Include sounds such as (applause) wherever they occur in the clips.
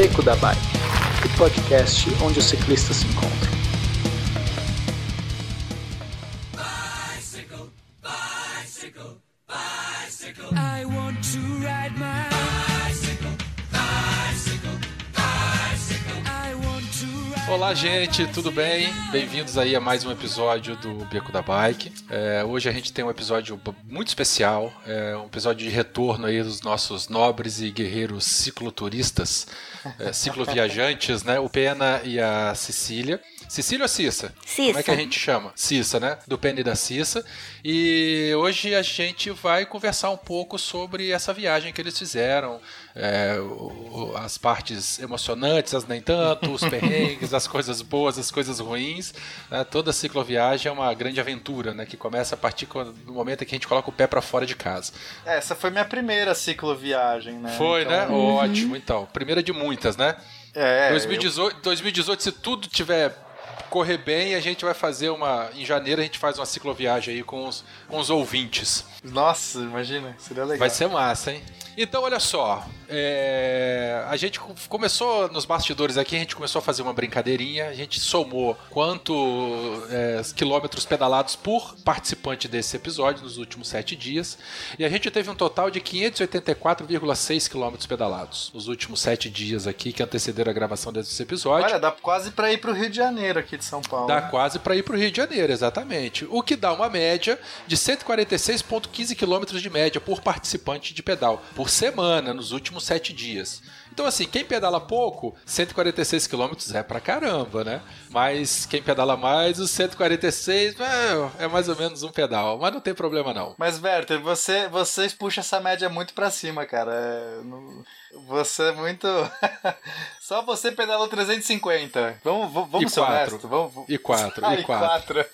Beco da Bike, o podcast onde os ciclistas se encontram. Olá, gente, tudo bem? Bem-vindos aí a mais um episódio do Beco da Bike. É, hoje a gente tem um episódio muito especial, é, um episódio de retorno aí dos nossos nobres e guerreiros cicloturistas, é, cicloviajantes, né? O Pena e a Cecília. Cecília ou Cissa? Cissa. Como é que a gente chama? Cissa, né? Do Pena e da Cissa. E hoje a gente vai conversar um pouco sobre essa viagem que eles fizeram, é, o- as partes emocionantes, as nem tanto, os (laughs) perrengues, as coisas boas, as coisas ruins. né? Toda cicloviagem é uma grande aventura, né? Que começa a partir do momento em que a gente coloca o pé para fora de casa. É, Essa foi minha primeira cicloviagem, né? Foi, Então, né? Ótimo, então. Primeira de muitas, né? É, 2018, 2018, se tudo tiver correr bem, a gente vai fazer uma. Em janeiro a gente faz uma cicloviagem aí com os, com os ouvintes. Nossa, imagina, seria legal. Vai ser massa, hein? Então, olha só. é, A gente co- começou nos bastidores aqui, a gente começou a fazer uma brincadeirinha. A gente somou quanto é, quilômetros pedalados por participante desse episódio nos últimos sete dias. E a gente teve um total de 584,6 quilômetros pedalados nos últimos sete dias aqui que antecederam a gravação desse episódio. Olha, dá quase pra ir pro Rio de Janeiro aqui de São Paulo. Dá né? quase para ir para o Rio de Janeiro, exatamente. O que dá uma média de 146,15 km de média por participante de pedal por semana nos últimos sete dias. Então, assim, quem pedala pouco, 146 km é pra caramba, né? Mas quem pedala mais, os 146 é, é mais ou menos um pedal. Mas não tem problema, não. Mas, Werther, você, vocês puxam essa média muito pra cima, cara. É, não- você é muito. (laughs) Só você pedalou 350. Vamos, vamos, vamos E ser quatro. honestos. Vamos, vamos- E quatro, Ah, e quatro. quatro.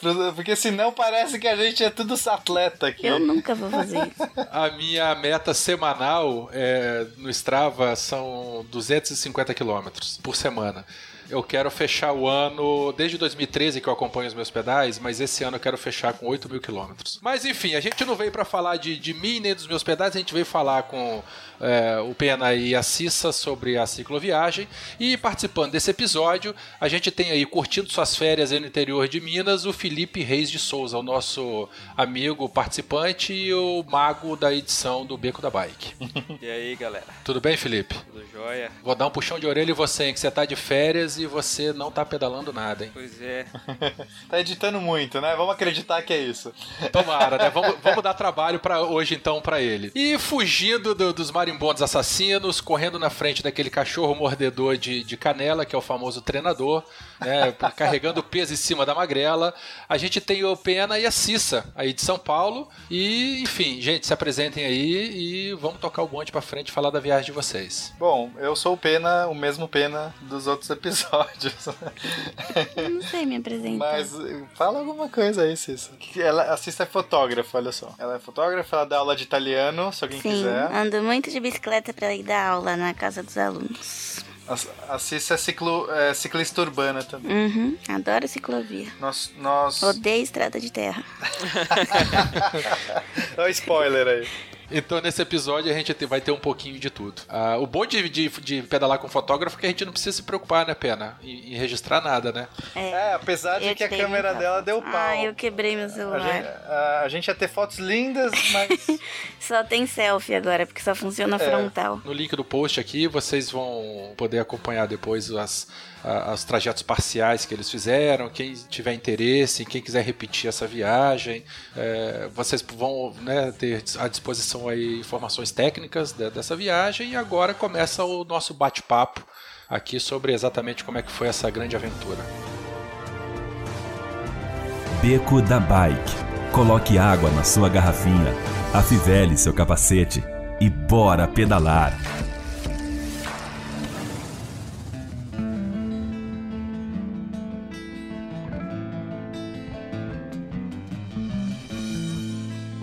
(laughs) Porque senão parece que a gente é tudo atleta aqui. Eu nunca vou fazer isso. (laughs) A minha meta semanal é, no Strava são 250 quilômetros por semana. Eu quero fechar o ano, desde 2013 que eu acompanho os meus pedais, mas esse ano eu quero fechar com 8 mil quilômetros. Mas enfim, a gente não veio para falar de, de mim nem dos meus pedais, a gente veio falar com é, o Pena e a Cissa sobre a cicloviagem. E participando desse episódio, a gente tem aí, curtindo suas férias no interior de Minas, o Felipe Reis de Souza, o nosso amigo participante e o mago da edição do Beco da Bike. (laughs) E aí, galera? Tudo bem, Felipe? Tudo jóia? Vou dar um puxão de orelha em você, hein, que você tá de férias e você não tá pedalando nada, hein? Pois é. (laughs) Tá editando muito, né? Vamos acreditar que é isso. Tomara, né? Vamos, vamos dar trabalho para hoje então para ele. E fugindo do- dos marimbondos assassinos, correndo na frente daquele cachorro mordedor de, de canela, que é o famoso treinador, né? Carregando peso em cima da magrela. A gente tem o Pena e a Cissa, aí de São Paulo. E, enfim, gente, se apresentem aí e vamos tocar o bonde para frente e falar da viagem de vocês. Bom, eu sou o Pena, o mesmo Pena dos outros episódios. Eu não sei me apresentar. Mas fala alguma coisa aí, Cissa. Ela, a Cissa é fotógrafa, olha só. Ela é fotógrafa, ela dá aula de italiano, se alguém Sim, quiser. ando muito de bicicleta pra ir dar aula na casa dos alunos. A, a Cissa é, ciclo, é ciclista urbana também. Uhum, adoro ciclovia. Nós. nós... Odeio estrada de terra. (laughs) Olha o spoiler aí. Então, nesse episódio, a gente te- vai ter um pouquinho de tudo. Ah, o bom de, de, de pedalar com fotógrafo é que a gente não precisa se preocupar, né, Pena? Em, em registrar nada, né? É, apesar de que a câmera muita dela deu pau. Ah, eu quebrei meu A gente, celular. a, a gente ia ter fotos lindas, mas. (laughs) Só tem selfie agora, porque só funciona frontal. No link do post aqui, vocês vão poder acompanhar depois as, os trajetos parciais que eles fizeram. Quem tiver interesse, quem quiser repetir essa viagem, é, vocês vão né, ter à disposição aí informações técnicas de- dessa viagem. E agora começa o nosso bate-papo aqui sobre exatamente como é que foi essa grande aventura. Beco da Bike. Coloque água na sua garrafinha, afivele seu capacete e bora pedalar.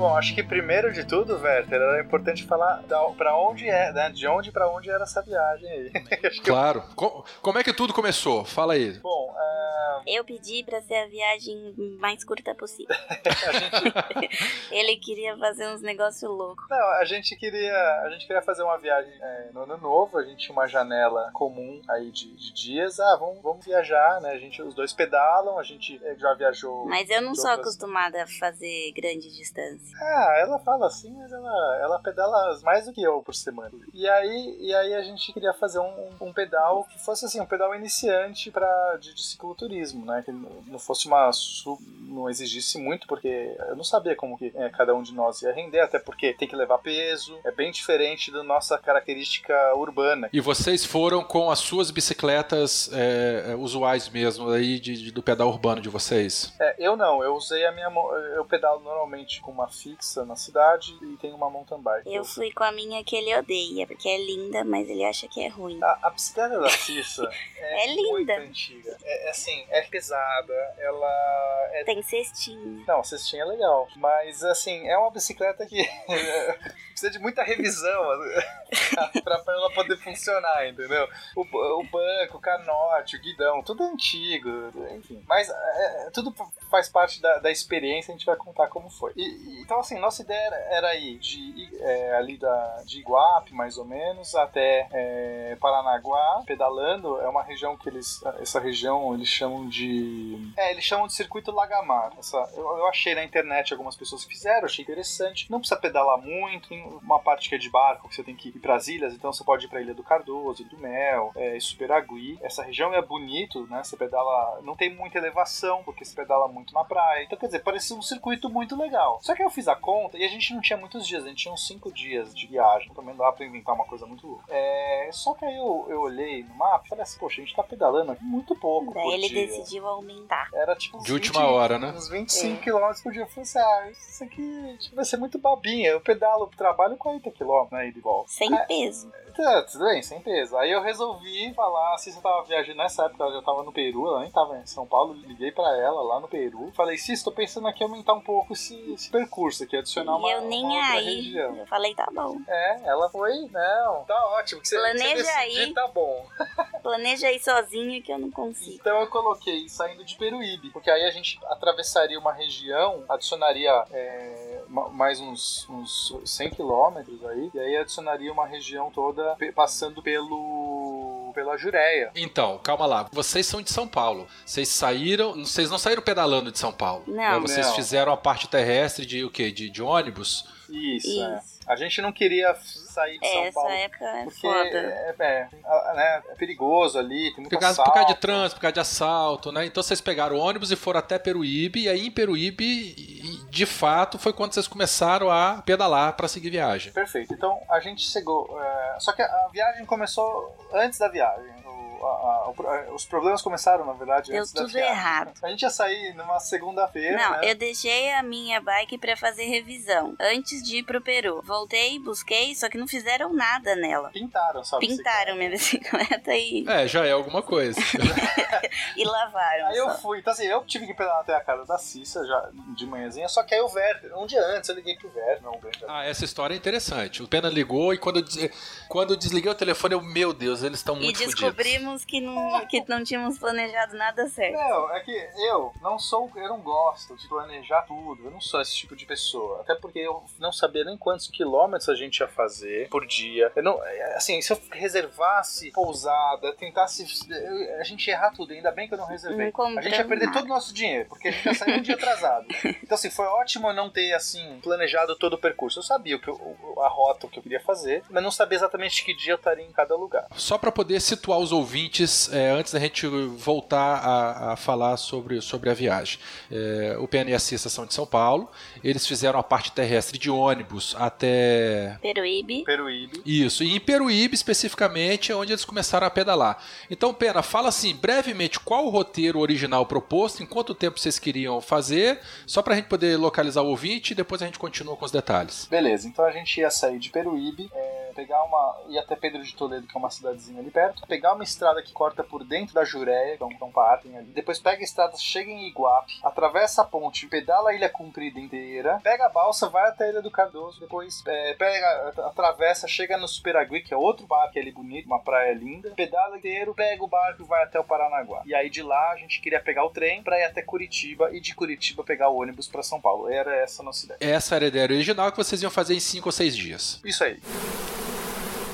Bom, acho que primeiro de tudo, Werther, era importante falar da, pra onde é, né? De onde pra onde era essa viagem aí. (laughs) Eu- Claro. Co- como é que tudo começou? Fala aí. Bom, ah, Eu pedi pra ser a viagem mais curta possível. (laughs) a gente (laughs) Ele queria fazer uns negócios loucos. Não, a gente queria, a gente queria fazer uma viagem é, no ano novo, a gente tinha uma janela comum aí de, de dias, ah, vamos, vamos viajar, né? A gente, os dois pedalam, a gente eh, já viajou. Mas eu não sou outras- acostumada a fazer grande distância. Ah, ela fala assim, mas ela, ela pedala mais do que eu por semana. E aí, e aí a gente queria fazer um, um pedal que fosse assim, um pedal iniciante para de, de cicloturismo, né? Que não fosse uma não exigisse muito, porque eu não sabia como que é, cada um de nós ia render, até porque tem que levar peso, é bem diferente da nossa característica urbana. E vocês foram com as suas bicicletas é, é, usuais mesmo aí de- de- do pedal urbano de vocês? É, eu não, eu usei a minha eu pedalo normalmente com uma fixa na cidade e tenho uma mountain bike. Eu fui com a minha que ele odeia, porque é linda, mas ele acha que é ruim. A, a bicicleta da Cissa (laughs) é, É linda. muito antiga. É, é assim, é pesada, ela é. Tem cestinha. Não, cestinha é legal. Mas assim, é uma bicicleta que (laughs) precisa de muita revisão (laughs) pra, pra ela poder funcionar, entendeu? O, o banco, o canote, o guidão, tudo é antigo, enfim. Mas é, é, tudo faz parte da, da experiência, a gente vai contar como foi. E- e- então, assim, nossa ideia era, ir de é, ali da, de Iguape, mais ou menos, até é, Paranaguá, pedalando. É uma região que eles. Essa região eles chamam de. É, eles chamam de circuito Lagamar. Essa, eu, eu achei na internet algumas pessoas que fizeram, achei interessante. Não precisa pedalar muito, tem uma parte que é de barco, que você tem que ir para as ilhas, então você pode ir para Ilha do Cardoso, do Mel, é, Superagui. Essa região é bonito, né? Você pedala. Não tem muita elevação, porque você pedala muito na praia. Então, quer dizer, parecia um circuito muito legal. Só que eu fiz a conta e a gente não tinha muitos dias, a gente tinha uns 5 dias de viagem. Também dá pra inventar uma coisa muito louca. É, só que aí eu, eu olhei no mapa e falei assim, poxa, a gente tá pedalando aqui muito pouco. Daí por ele dia. decidiu aumentar. Era tipo uns De última hora, né? Uns 25 É. km por dia. Eu falei assim, ah, isso aqui tipo, vai ser muito babinha. Eu pedalo pro trabalho 40 km, né? E de volta. Sem Ah, peso. Tá, tudo bem, sem peso. Aí eu resolvi falar, se você tava viajando nessa época, ela já tava no Peru, ela nem tava em São Paulo, liguei pra ela lá no Peru. Falei, Cis, tô pensando aqui em aumentar um pouco esse, esse percurso aqui, adicionar uma, eu nem uma aí. região. Eu falei, tá bom. É, ela foi, não, tá ótimo. Que você, Planeja que você decidir, aí. tá bom. (laughs) Planeja aí sozinho que eu não consigo. Então eu coloquei saindo de Peruíbe, porque aí a gente atravessaria uma região, adicionaria é, ma- mais uns, uns 100 quilômetros aí, e aí adicionaria uma região toda passando pelo pela Jureia. Então, calma lá. Vocês são de São Paulo. Vocês saíram. Vocês não saíram pedalando de São Paulo. Não. né? Vocês Não. fizeram a parte terrestre de o quê? De, de ônibus? Isso, é. A gente não queria sair de É, São essa Paulo. época é Porque foda. é, é, a- né, é perigoso ali, tem muito Por causa, por causa de trânsito, por causa de assalto, né? Então vocês pegaram o ônibus e foram até Peruíbe, e aí em Peruíbe, de fato, foi quando vocês começaram a pedalar para seguir viagem. Perfeito. Então a gente chegou. é, Só que a viagem começou antes da viagem. A- a- pro- os problemas começaram, na verdade, Deu tudo errado. A gente ia sair numa segunda-feira. Não, né? eu deixei a minha bike pra fazer revisão antes de ir pro Peru. Voltei, busquei, só que não fizeram nada nela. Pintaram, sabe? Pintaram minha bicicleta e, É, já é alguma coisa. (laughs) e lavaram. Aí eu só. fui, então assim, eu tive que pedalar até a casa da Cissa já de manhãzinha, só que aí o Werther, um dia antes eu liguei pro Werther, não, Werther. ah, essa história é interessante. O Pena ligou e quando eu, des- quando eu desliguei o telefone, eu, meu Deus, eles estão E muito fodidos. descobrimos que não, que não tínhamos planejado nada certo. Não, é que eu não sou, eu não gosto de planejar tudo, eu não sou esse tipo de pessoa. Até porque eu não sabia nem quantos quilômetros a gente ia fazer por dia. Eu não, é, assim, se eu reservasse pousada, tentasse, eu- a gente ia errar tudo, ainda bem que eu não reservei. Não a gente ia perder todo o nosso dinheiro, porque a gente ia sair um dia atrasado. (laughs) Então assim, foi ótimo eu não ter assim planejado todo o percurso. Eu sabia o que eu- a rota o que eu queria fazer, mas não sabia exatamente que dia eu estaria em cada lugar. Só para poder situar os ouvintes, é, antes da gente voltar a, a falar sobre, sobre a viagem. É, o PN e a Cissa são de São Paulo, eles fizeram a parte terrestre de ônibus até Peruíbe. Peruíbe. Isso, e em Peruíbe especificamente é onde eles começaram a pedalar. Então, Pena, fala assim, brevemente, qual o roteiro original proposto, em quanto tempo vocês queriam fazer, só pra gente poder localizar o ouvinte e depois a gente continua com os detalhes. Beleza, então a gente ia sair de Peruíbe, é, pegar uma. ir até Pedro de Toledo, que é uma cidadezinha ali perto, pegar uma estrada que corta por dentro da Jureia, que é um, que é um partem ali. Depois pega a estrada, chega em Iguape, atravessa a ponte, pedala a ilha comprida inteira, pega a balsa, vai até a Ilha do Cardoso, depois é, pega, atravessa, chega no Superagui, que é outro barco ali bonito, uma praia linda, pedala inteiro, pega o barco e vai até o Paranaguá. E aí de lá a gente queria pegar o trem pra ir até Curitiba e de Curitiba pegar o ônibus pra São Paulo. Era essa a nossa ideia. Essa era a ideia original que vocês iam fazer em 5 ou 6 dias. Isso aí.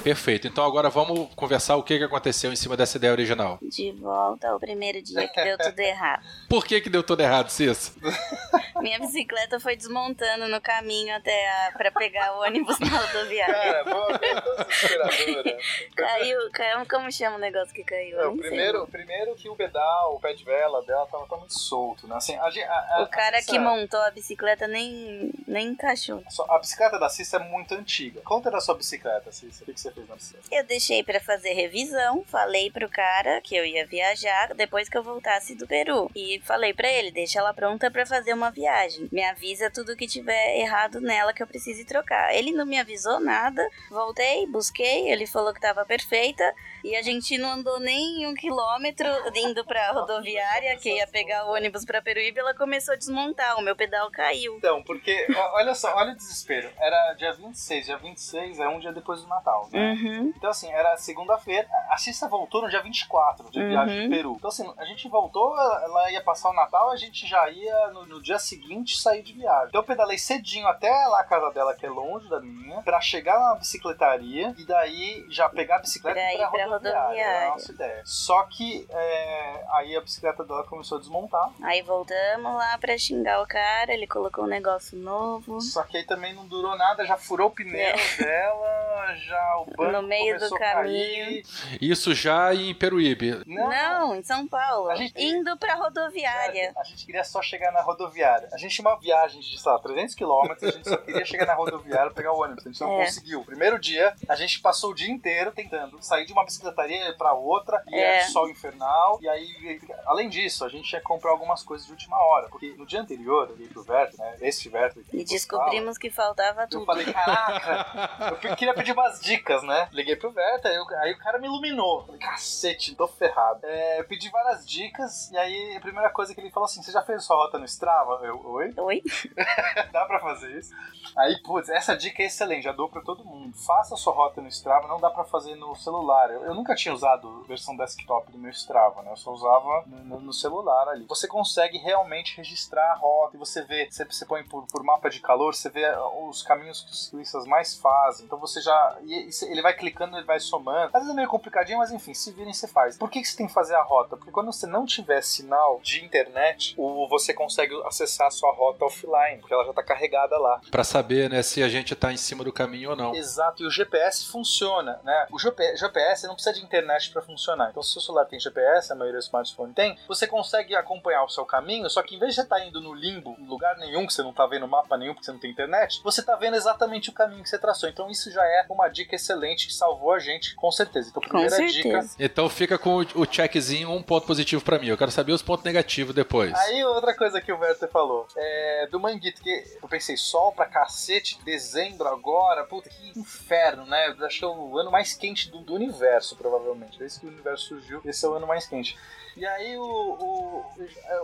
Perfeito. Então agora vamos conversar o que que aconteceu em cima dessa ideia original. De volta ao primeiro dia que deu tudo errado. Por que que deu tudo errado, Cis? (laughs) Minha bicicleta foi desmontando no caminho até a, pra pegar o ônibus na rodoviária. Cara, boa, bem desesperadora. Caiu, caiu, como chama o negócio que caiu? Sei. primeiro, primeiro que o pedal, o pé de vela dela tava, muito solto, né? Assim, a, a, O cara essa- que montou a bicicleta nem, nem encaixou. A bicicleta da Cissa é muito antiga. Conta da sua bicicleta, Cissa. O que você fez na bicicleta? Eu deixei pra fazer revisão, falei pro cara que eu ia viajar depois que eu voltasse do Peru. E falei pra ele, deixa ela pronta pra fazer uma viagem. Me avisa tudo que tiver errado nela que eu precise trocar. Ele não me avisou nada. Voltei, busquei, ele falou que tava perfeita. E a gente não andou nem um quilômetro indo pra (laughs) rodoviária, que ia pegar o ônibus pra Peruíbe, ela começou a desmontar. O meu pedal caiu. Então, porque, olha só, olha o desespero. Era dia 26, dia 26 é um dia depois do Natal, né? Uhum. Então, assim, era segunda-feira. A Cissa voltou no dia 24 de viagem Uhum. do Peru. Então, assim, a gente voltou, ela ela ia passar o Natal, a gente já ia no, no dia seguinte sair de viagem. Então, eu pedalei cedinho até lá a casa dela, que é longe da minha, pra chegar na bicicletaria e daí já pegar a bicicleta Pra e pra pra rodoviária. Era a rodoviária. nossa ideia. Só que é, aí a bicicleta dela começou a desmontar. Aí voltamos lá pra xingar o cara, ele colocou um negócio novo. Só que aí também não durou nada, já furou o pneu (laughs) dela, já o banco É. No meio do começou a caminho. cair. Isso já em Peruíbe. Não, em São Paulo. A gente- Indo pra rodoviária. A gente queria só chegar na rodoviária. A gente tinha uma viagem de, sei lá, 300 quilômetros, a gente só queria chegar na rodoviária pegar o ônibus. A gente não É. conseguiu. Primeiro dia, a gente passou o dia inteiro tentando sair de uma bicicletaria pra outra, e É. era sol infernal. E aí, além disso, a gente que comprar algumas coisas de última hora. Porque no dia anterior, eu liguei pro Verto, né? Este Verto. E eu descobrimos que faltava falo, Eu tudo. falei, caraca, eu queria pedir umas dicas, né? Liguei pro Verta, aí, o- aí o cara me iluminou. Falei, cacete, tô ferrado. É, eu pedi várias dicas, e aí a primeira coisa que ele falou assim: você já fez sua rota no Strava? Eu, oi? Oi? (laughs) Dá pra fazer isso? Aí, putz, essa dica é excelente, já dou pra todo mundo. Faça a sua rota no Strava, não dá pra fazer no celular. Eu, eu nunca tinha usado versão desktop do meu Strava, né? Eu só usava no, no- celular ali. Você consegue realmente registrar a rota e você vê, você, você põe por, por mapa de calor, você vê uh, os caminhos que os ciclistas mais fazem. Então você já. e- ele vai clicando, ele vai somando. Às vezes é meio complicadinho, mas enfim, se virem, você faz. Por que, que você tem que fazer a rota? Porque quando você não tiver sinal de internet, o, você consegue acessar a sua rota offline, porque ela já tá carregada lá. Pra saber, né, se a gente tá em cima do caminho ou não. Exato, e o GPS funciona, né? O GP GPS não precisa de internet para funcionar. Então, se o seu celular tem GPS, a maioria do smartphone tem, você consegue acompanhar o seu caminho, só que em vez de você estar indo no limbo, em lugar nenhum, que você não tá vendo mapa nenhum, porque você não tem internet, você tá vendo exatamente o caminho que você traçou. Então, isso já é uma dica excelente que salvou a gente, com certeza. Então, Com primeira dica. Então fica com o checkzinho, um ponto positivo pra mim. Eu quero saber os pontos negativos depois. Aí outra coisa que o Werther falou, é do Manguito, que eu pensei, sol pra cacete, dezembro agora, puta, que inferno, né? Eu acho que é o ano mais quente do, do universo, provavelmente. Desde que o universo surgiu, esse é o ano mais quente. E aí o, o,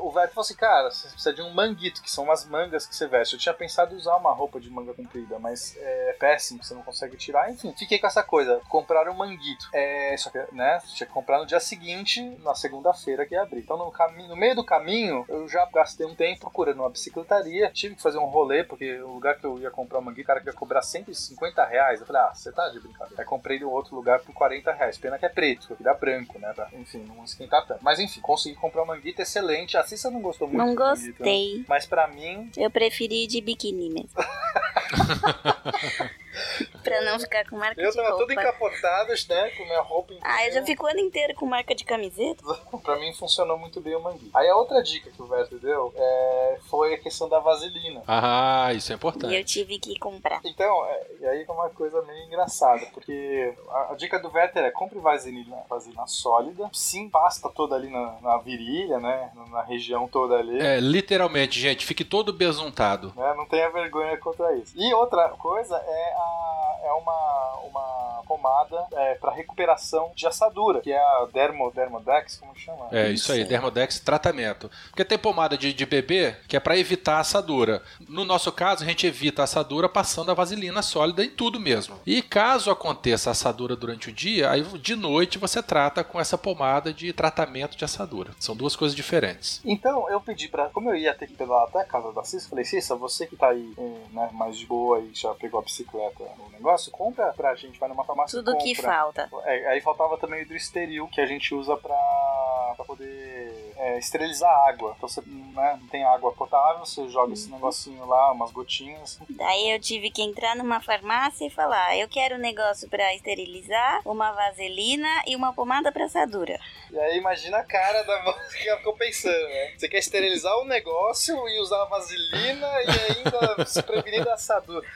o Werther falou assim, cara, você precisa de um manguito, que são umas mangas que você veste. Eu tinha pensado em usar uma roupa de manga comprida, mas é péssimo, você não consegue tirar. Enfim, fiquei com essa coisa, comprar um manguito. É, só que, né, tinha que comprar no dia seguinte, na segunda-feira que ia abrir. Então no, caminho, no meio do caminho, eu já gastei um tempo procurando uma bicicletaria, tive que fazer um rolê, porque o lugar que eu ia comprar o manguito, o cara queria cobrar 150 reais. Eu falei, ah, você tá de brincadeira. Aí comprei em outro lugar por 40 reais. Pena que é preto, aqui dá branco, né? Pra, enfim, não esquentar tanto. Mas enfim, consegui comprar um manguito excelente. A Cissa não gostou muito Não né? gostei. Mas pra mim, Eu preferi de biquíni mesmo. (laughs) (laughs) pra não ficar com marca eu de tava todo roupa. encapotado, né? Com minha roupa inteira. Ah, eu já fico o ano inteiro com marca de camiseta. pra mim funcionou muito bem o manguito. Aí a outra dica que o Verto deu é, foi a questão da vaselina. Ah, isso é E importante. eu tive que comprar. Então, é, e aí é uma coisa meio engraçada, porque a, a dica do Werther é compre vaselina, vaselina sólida, sim, pasta toda ali na, na virilha, né, na, na região toda ali. É, literalmente, gente, fique todo besuntado. né, não tenha vergonha contra isso. E outra coisa é, a, é uma, uma pomada é, para recuperação de assadura, que é a Dermo, Dermodex, como chama? É, isso aí, Dermodex tratamento. Porque tem pomada de, de bebê que é para evitar assadura. No nosso caso, a gente evita a assadura passando a vaselina sólida em tudo mesmo. E caso aconteça assadura durante o dia, aí de noite você trata com essa pomada de tratamento de assadura. São duas coisas diferentes. Então, eu pedi pra. Como eu ia ter que pedalar até a casa da Cissa, falei, Cissa, você que tá aí eh, né, mais de boa e já pegou a bicicleta no negócio, compra pra gente, vai numa farmácia Tudo que compra. falta. É, aí faltava também o hidroesteril, que a gente usa pra, pra poder é, esterilizar a água. Então você né, não tem água potável, você joga esse negocinho lá, umas gotinhas. Daí eu tive que entrar numa farmácia e falar: eu quero um negócio pra esterilizar, uma vaselina e uma pomada pra assadura. E aí imagina a cara da moça (laughs) que ela ficou pensando, né? Você quer esterilizar o negócio e usar vaselina e ainda se prevenir da assadura.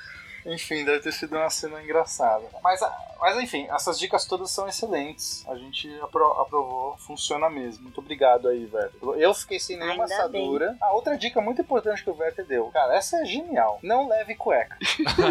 Enfim, deve ter sido uma cena engraçada. Mas, mas enfim, essas dicas todas são excelentes. A gente apro- aprovou, funciona mesmo. Muito obrigado aí, Werther. Eu fiquei sem nenhuma Ainda assadura. A outra dica muito importante que o Werther deu. Cara, essa é genial. Não leve cueca.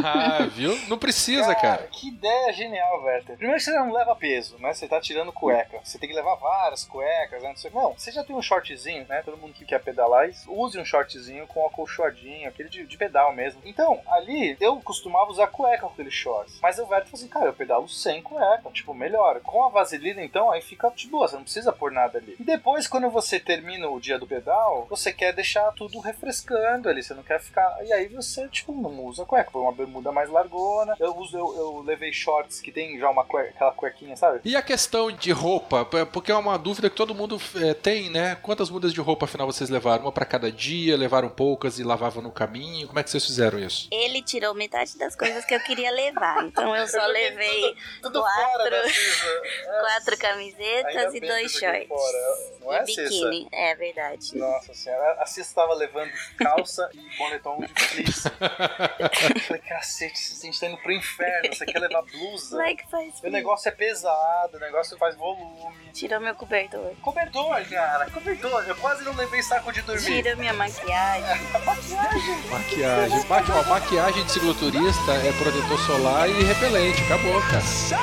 ah, (laughs) (laughs) viu? Não precisa, cara. Que ideia genial, Werther. Primeiro que você não leva peso, né? Você tá tirando cueca. Você tem que levar várias cuecas, né? Não, sei- não, você já tem um shortzinho, né? Todo mundo que quer pedalar, use um shortzinho com acolchoadinho, aquele de, de pedal mesmo. Então, ali, eu costumava usar cueca com aqueles shorts. Mas o Werther falou assim, cara, eu pedalo sem cueca. Tipo, melhor. Com a vaselina, então, aí fica de boa. Você não precisa pôr nada ali. E depois, quando você termina o dia do pedal, você quer deixar tudo refrescando ali. Você não quer ficar... E aí você, tipo, não usa cueca. Põe uma bermuda mais largona. Eu uso, eu, eu levei shorts que tem já uma cueca, aquela cuequinha, sabe? E a questão de roupa, porque é uma dúvida que todo mundo eh, tem, né? Quantas mudas de roupa afinal vocês levaram? Uma pra cada dia, levaram poucas e lavavam no caminho? Como é que vocês fizeram isso? Ele tirou metade das coisas que eu queria levar, então eu (laughs) só levei Tudo quatro, fora. É, (laughs) quatro camisetas e dois shorts. fora. Não é, e Cissa? biquíni, é verdade. Nossa senhora, a Cissa tava levando calça e boletom de fleece. Eu falei, cacete, a gente tá indo pro inferno, você quer levar blusa? Like faz O negócio é pesado, o negócio faz volume. Tirou meu cobertor. Cobertor, cara, cobertor. Eu quase não levei saco de dormir. Tira minha maquiagem. (laughs) Maquiagem. Maqui, ó, maquiagem de cicloturista é protetor solar e repelente. Acabou, cara. Viu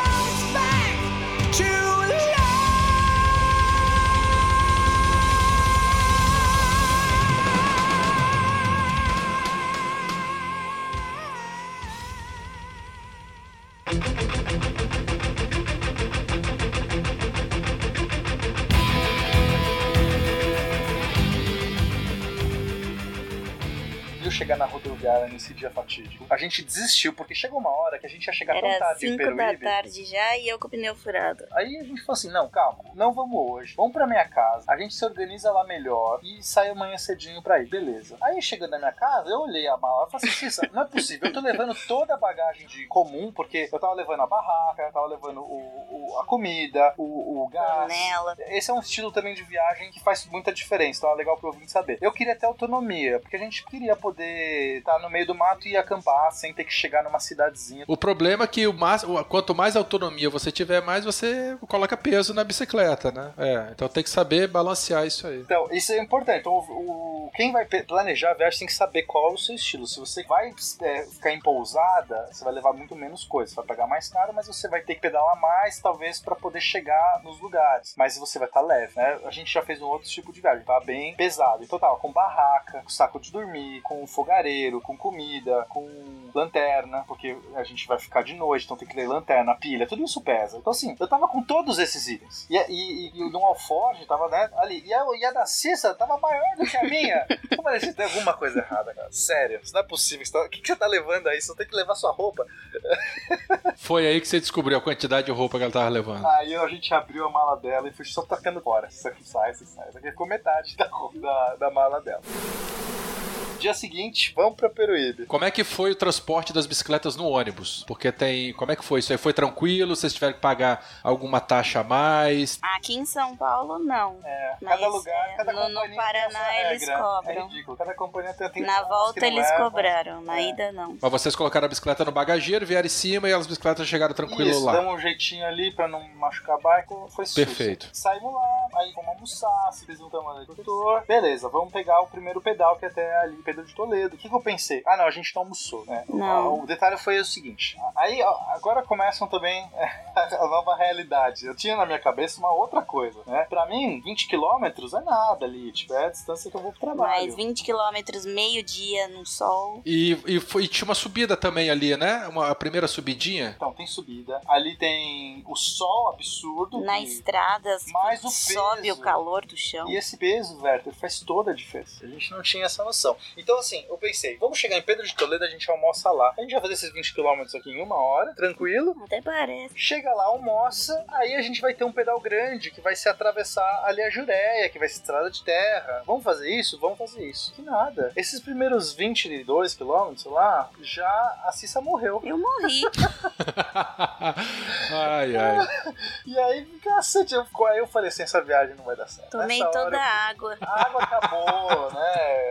chegar na rodoviária nesse dia fatídico? A gente desistiu, porque chegou uma hora que a gente ia chegar tão Era tarde em 5 da Peruíbe. tarde já e eu com o pneu furado. Aí a gente falou assim: não, calma, não vamos hoje. Vamos pra minha casa. A gente se organiza lá melhor e sai amanhã cedinho pra ir, beleza. Aí chegando na minha casa, eu olhei a mala e falei assim: Cissa, não é possível. Eu tô levando toda a bagagem de comum, porque eu tava levando a barraca, eu tava levando o, o- a comida, o, o gás. Panela. Esse é um estilo também de viagem que faz muita diferença, então é legal pro ouvinte saber. Eu queria ter autonomia, porque a gente queria poder estar no meio do mato e acampar sem ter que chegar numa cidadezinha. O problema é que o mais, quanto mais autonomia você tiver, mais você coloca peso na bicicleta, né? É, então tem que saber balancear isso aí. Então, isso é importante. Então, o, o- quem vai planejar a viagem tem que saber qual é o seu estilo. Se você vai é, ficar em pousada, você vai levar muito menos coisa. Você vai pagar mais caro, mas você vai ter que pedalar mais, talvez, para poder chegar nos lugares. Mas você vai estar leve, né? A gente já fez um outro tipo de viagem, tá bem pesado. Então, tava com barraca, com saco de dormir, com fogareiro, com comida, com lanterna, porque a gente vai ficar de noite, então tem que ter lanterna, pilha, tudo isso pesa. Então, assim, eu tava com todos esses itens. E, e, e o do Alforge tava, né, ali. E a, e a da Cissa tava maior do que a minha. Eu falei assim, tem alguma coisa errada, cara. Sério, isso não é possível. Tá- O que, que você tá levando aí? Você tem que levar sua roupa. (laughs) Foi aí que você descobriu a quantidade de roupa que ela tava levando. Aí a gente abriu a mala dela e foi só tacando fora. Isso aqui sai, isso sai. Isso aqui ficou metade da, da, da mala dela. Dia seguinte, vamos pra Peruíbe. Como é que foi o transporte das bicicletas no ônibus? Porque tem. Como é que foi isso aí? Foi tranquilo? Vocês tiveram que pagar alguma taxa a mais? Aqui em São Paulo, não. É, Mas, cada lugar, é, cada no- no companhia tem Paraná eles regra. cobram. É ridículo, cada companhia tem, tem Na volta eles levam. cobraram, na É. ida não. Mas vocês colocaram a bicicleta no bagageiro, vieram em cima e as bicicletas chegaram tranquilo Isso, lá. damos um jeitinho ali pra não machucar a bike, foi susto. Perfeito. Saímos lá, aí fomos almoçar, se fez um tamanho de protetor. Beleza, vamos pegar o primeiro pedal que é até ali, Pedro de Toledo. O que, que eu pensei? Ah, não, a gente não almoçou, né? Não. O detalhe foi o seguinte. Aí, ó, agora começam também (laughs) a nova realidade. Eu tinha na minha cabeça uma outra coisa, né? Pra mim, 20 quilômetros é nada ali. Tipo, é a distância que eu vou pro trabalho. Mais 20 quilômetros, meio-dia no sol. E, e, foi, e tinha uma subida também ali, né? Uma, a primeira subidinha. Então, tem subida. Ali tem o sol absurdo. Na que- estrada, Mais o sobe peso. o calor do chão. E esse peso, Werther, faz toda a diferença. A gente não tinha essa noção. Então, assim, eu pensei, vamos chegar em Pedro de Toledo, a gente almoça lá. A gente vai fazer esses 20 km aqui em uma hora, tranquilo. Até parece. Chega lá, almoça, aí a gente vai ter um pedal grande que vai se atravessar ali a Jureia, que vai ser estrada de terra. Vamos fazer isso? Vamos fazer isso. Que nada. Esses primeiros 22 quilômetros lá, já a Cissa morreu. Eu morri. (laughs) ai, ai. (laughs) E aí, cacete, eu, aí eu falei assim, essa viagem não vai dar certo. Tomei Nessa hora toda eu a água. a água acabou, né?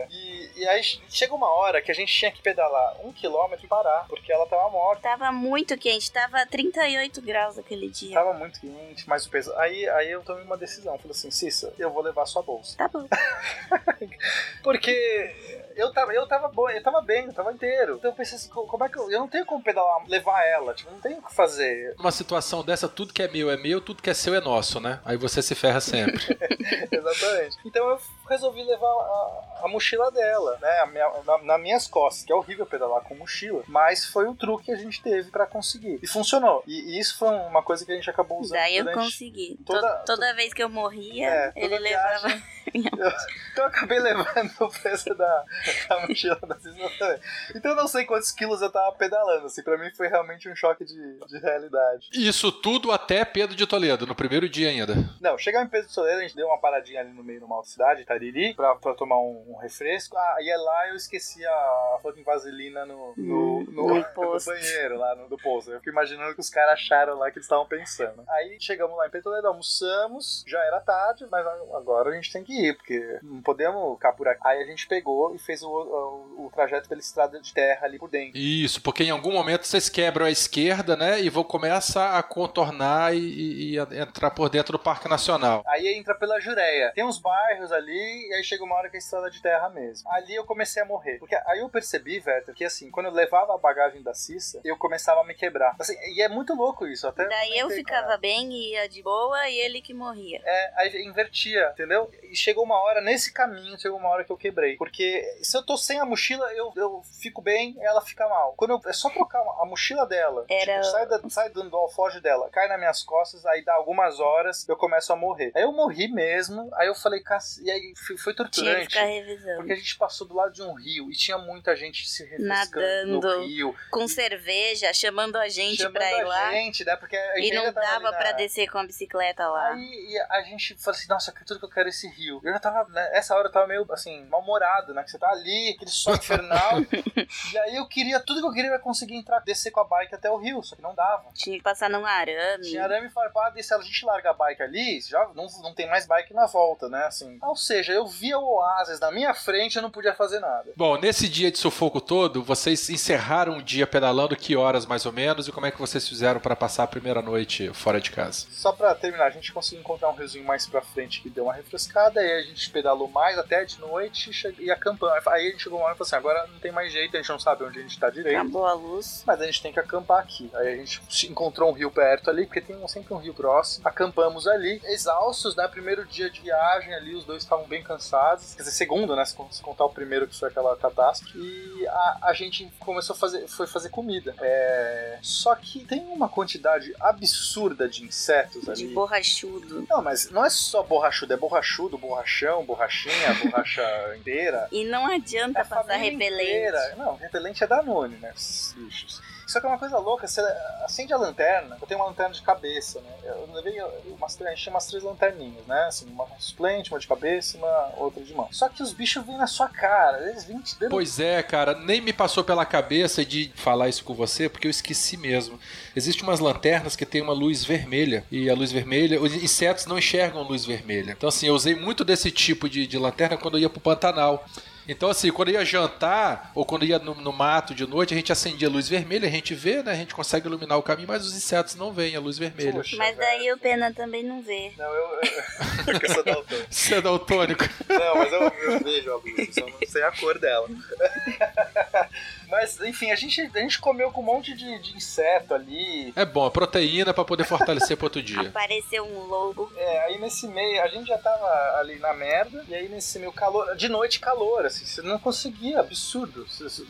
Aí chega uma hora que a gente tinha que pedalar um quilômetro e parar, porque ela tava morta. Tava muito quente, tava 38 graus aquele dia. Tava muito quente, mas o peso. Aí, aí eu tomei uma decisão. Falei assim, Cissa, eu vou levar sua bolsa. Tá bom. (laughs) Porque eu tava, eu tava bom, eu tava bem, eu tava inteiro. Então eu pensei assim, co- como é que eu. Eu não tenho como pedalar, levar ela, tipo, não tenho o que fazer. Numa situação dessa, tudo que é meu é meu, tudo que é seu é nosso, né? Aí você se ferra sempre. (laughs) Exatamente. Então eu resolvi levar a, a mochila dela, né? a minha- na, nas minhas costas, que é horrível pedalar com mochila, mas foi o truque que a gente teve pra conseguir. E funcionou. E, e isso foi uma coisa que a gente acabou usando. Daí eu consegui. toda- To- toda vez que eu morria, É, toda ele levava. viagem. (laughs) Eu- então eu acabei levando o peso da, da mochila da Cisma também. Então eu não sei quantos quilos eu tava pedalando. Assim, pra mim foi realmente um choque de, de realidade. Isso tudo até Pedro de Toledo, no primeiro dia ainda. Não, chegamos em Pedro de Soleiro, a gente deu uma paradinha ali no meio numa cidade, Tariri, pra, pra tomar um, um refresco. Ah, e é lá eu esqueci a fucking vaselina no, no, no, no posto. banheiro, lá no do posto. Eu fiquei imaginando o que os caras acharam lá que eles estavam pensando. Aí chegamos lá em Toledo, almoçamos, já era tarde, mas agora a gente tem que ir, porque não podemos ficar por aqui. Aí a gente pegou e fez o, o, o trajeto pela estrada de terra ali por dentro. Isso, porque em algum momento vocês quebram a esquerda, né? E vão começar a contornar e, e- e entrar por dentro do Parque Nacional. Aí entra pela Jureia. Tem uns bairros ali, e aí chega uma hora que é estrada de terra mesmo. Ali eu comecei a morrer. Porque aí eu percebi, Werther, que assim, quando eu levava a bagagem da Cissa, eu começava a me quebrar. Assim, e é muito louco isso. Até Daí eu ficava bem e ia de boa e ele que morria. É, aí invertia, entendeu? E chegou uma hora, nesse caminho, chegou uma hora que eu quebrei. Porque se eu tô sem a mochila, eu, eu fico bem, ela fica mal. Quando eu, é só trocar a mochila dela, Era- tipo, sai, da, sai do, do alforje dela, cai nas minhas costas, aí dá algumas horas, eu começo a morrer. Aí eu morri mesmo, aí eu falei, e aí foi, Tinha torturante. ficar revisando. Porque a gente passou do lado de um rio e tinha muita gente se refrescando no Nadando. rio. Com cerveja, chamando a gente chamando pra ir a lá. gente, né? Porque a gente E não dava na- pra descer com a bicicleta lá. Aí e a gente falou assim, nossa, que tudo que eu quero é esse rio. Eu já tava, né, essa hora eu tava meio, assim, mal-humorado, né? Que você tá ali, aquele sol infernal. (laughs) e aí eu queria, tudo que eu queria era conseguir entrar, descer com a bike até o rio, só que não dava. Tinha que passar num arame. Tinha arame farpado e se a gente larga a bike ali, já não, não tem mais bike na volta, né? Assim. Ou seja, eu via o oásis na minha frente e eu não podia fazer nada. Bom, nesse dia de sufoco todo, vocês encerraram o dia pedalando que horas mais ou menos e como é que vocês fizeram para passar a primeira noite fora de casa? Só pra terminar, a gente conseguiu encontrar um riozinho mais pra frente que deu uma refrescada, aí a gente pedalou mais até de noite e e acampando. Aí a gente chegou uma hora e falou assim: agora não tem mais jeito, a gente não sabe onde a gente tá direito. Acabou a luz. Mas a gente tem que acampar aqui. Aí a gente se encontrou um rio perto ali, porque tem sempre um rio próximo. Acampamos ali, exaustos, né? Primeiro dia de viagem ali, os dois estavam bem cansados. Quer dizer, segundo, né? Se con- se contar o primeiro que foi aquela catástrofe. E a, a gente começou a fazer, foi fazer comida. É, Só que tem uma quantidade absurda de insetos ali. De borrachudo. Não, mas não é só borrachudo, é borrachudo, borrachão, borrachinha, (laughs) borracha inteira. E não adianta É passar repelente. inteira. Não, repelente é Danone, né? Esses bichos. Só que é uma coisa louca, você acende a lanterna, eu tenho uma lanterna de cabeça, né? Eu levei umas, a gente tinha umas três lanterninhas, né? Assim, uma suplente, uma de cabeça e uma outra de mão. Só que os bichos vêm na sua cara, eles vêm te dando Pois é, cara, nem me passou pela cabeça de falar isso com você, porque eu esqueci mesmo. Existem umas lanternas que tem uma luz vermelha, e a luz vermelha, os insetos não enxergam luz vermelha. Então, assim, eu usei muito desse tipo de, de lanterna quando eu ia pro Pantanal. Então, assim, quando ia jantar, ou quando ia no, no mato de noite, a gente acendia a luz vermelha, a gente vê, né? A gente consegue iluminar o caminho, mas os insetos não veem a luz vermelha. Poxa, Mas velho. daí o Pena também não vê. Não, eu. (laughs) Porque eu sou daltônico. Você é daltônico. Não, mas eu, eu vejo a luz, eu só não sei a cor dela. (laughs) Mas, enfim, a gente, a gente comeu com um monte de, de inseto ali. É bom, é proteína pra poder fortalecer pro outro dia. (laughs) Apareceu um lobo. É, aí nesse meio, a gente já tava ali na merda, e aí nesse meio calor, de noite calor, assim, você não conseguia, absurdo. Você-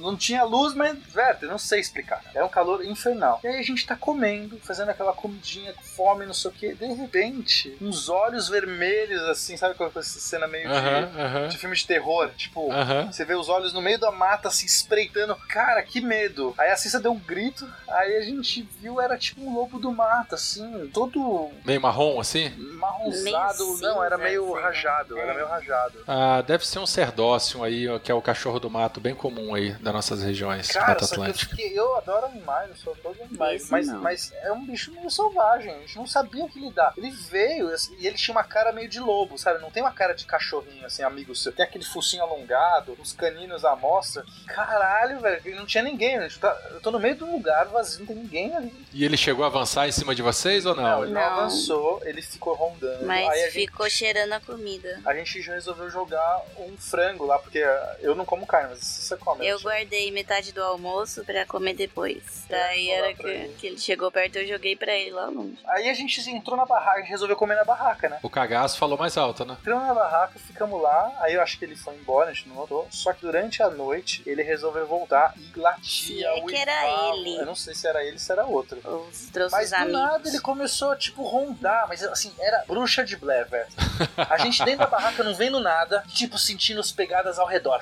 não tinha luz, mas, velho, não sei explicar. Era um calor infernal. E aí a gente tá comendo, fazendo aquela comidinha com fome, não sei o que, de repente, uns olhos vermelhos, assim, sabe qual essa cena meio de- Aham, aham. de filme de terror? Tipo, Aham. Você vê os olhos no meio da mata se espreitando. Cara, que medo. Aí a Cissa deu um grito. Aí a gente viu, era tipo um lobo do mato, assim, todo Meio marrom, assim? marronzado. Meio Não, era meio sei lá. rajado. Era É. meio rajado. Ah, deve ser um cerdócio aí, que é o cachorro do mato bem comum aí das nossas regiões Cara, Mata só que eu, adoro animais, eu sou todo animais. Mas, não. mas é um bicho meio selvagem, a gente não sabia o que lidar. Ele veio assim, e ele tinha uma cara meio de lobo, sabe? Não tem uma cara de cachorrinho, assim, amigo seu. Tem aquele focinho alongado, os caninos à mostra. Caralho, velho, não tinha ninguém. a gente tá- eu tô no meio de um lugar vazio, não tem ninguém ali. E ele chegou a avançar em cima de vocês ou não? ele Não. não avançou, ele ficou rondando. Mas ficou gente, cheirando a comida. a gente já resolveu jogar um frango lá, porque eu não como carne, mas você come. Eu né? guardei metade do almoço pra comer depois. Daí era que, ele. que ele chegou perto, eu joguei pra ele lá longe. Aí a gente entrou na barraca, resolveu comer na barraca, né? O cagaço falou mais alto, né? Entramos na barraca, ficamos lá, aí eu acho que ele foi embora, a gente não notou. Só que durante a noite ele resolveu voltar e latia. Se é que era ele. Eu não sei se era ele se era outro. Os trouxe Mas os do amigos. nada ele começou a, tipo, rondar, mas assim, era bruxa de Blair, velho. A gente dentro da barraca não vendo nada, tipo, sentindo as pegadas ao redor.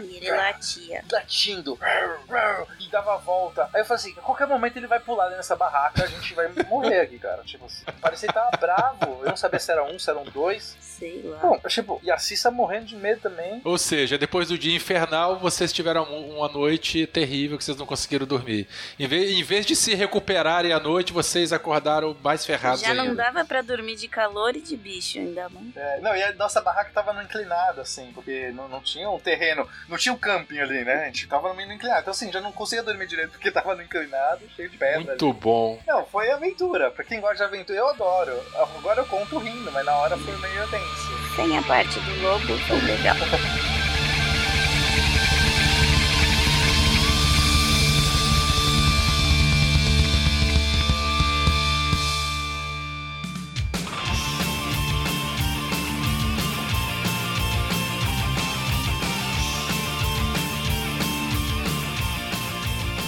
E ele latia. latindo e dava a volta. Aí eu falei assim: a qualquer momento ele vai pular nessa barraca, a gente vai morrer aqui, cara. Tipo assim, parecia que tava bravo. Eu não sabia se era um, se eram dois. Sei lá. Bom, tipo, e a Cissa morrendo de medo também. Ou seja, depois do dia infernal, vocês tiveram um- uma noite terrível que vocês não conseguiram dormir. Em vez, em vez de se recuperarem à noite, vocês acordaram mais ferrados Já não ainda. dava pra dormir de calor e de bicho, ainda bom. É, não, e a nossa barraca tava no inclinado, assim, porque não, não tinha um terreno, não tinha um camping ali, né? A gente tava no meio do inclinado. Então, assim, já não conseguia dormir direito porque tava no inclinado, cheio de pedra. ali. Muito bom. Não, foi aventura. Pra quem gosta de aventura, eu adoro. Agora eu conto rindo, mas na hora foi meio tenso. Sem a parte do lobo, foi legal. (laughs)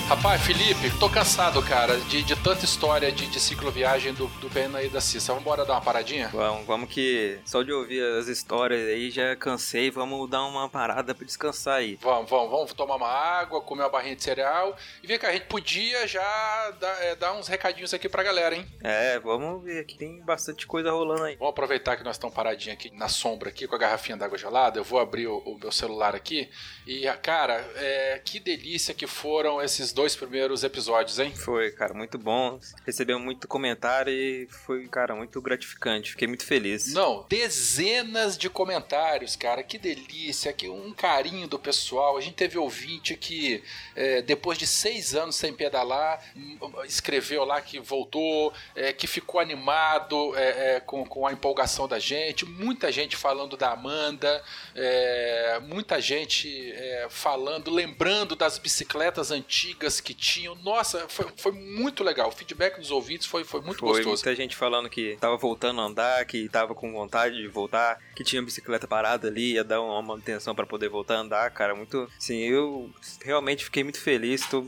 Rapaz, Felipe, tô cansado, cara, de, de tanta história de, de cicloviagem do, do Pena e da Cissa. Vamos embora dar uma paradinha? Vamos, vamos que só de ouvir as histórias aí já cansei, vamos dar uma parada pra descansar aí. Vamos, vamos, vamos tomar uma água, comer uma barrinha de cereal. E vem cá, a gente podia já dar, é, dar uns recadinhos aqui pra galera, hein? É, vamos ver que tem bastante coisa rolando aí. Vamos aproveitar que nós estamos paradinhos aqui na sombra, aqui com a garrafinha d'água gelada. Eu vou abrir o, o meu celular aqui. E, cara, é, que delícia que foram esses dois primeiros episódios, hein? Foi, cara, muito bom. Recebemos muito comentário e foi, cara, muito gratificante. Fiquei muito feliz. Não, dezenas de comentários, cara. Que delícia, que um carinho do pessoal. A gente teve ouvinte que, é, depois de seis anos sem pedalar, escreveu lá que voltou, é, que ficou animado é, é, com, com a empolgação da gente. Muita gente falando da Amanda, é, muita gente é, falando, lembrando das bicicletas antigas que tinham. Nossa, foi, foi muito legal. O feedback dos ouvintes foi, foi muito Foi gostoso. muita gente falando que tava voltando a andar, que tava com vontade de voltar, que tinha bicicleta parada ali, ia dar uma manutenção pra poder voltar a andar, cara. Muito. Assim, eu realmente fiquei muito feliz. Tô,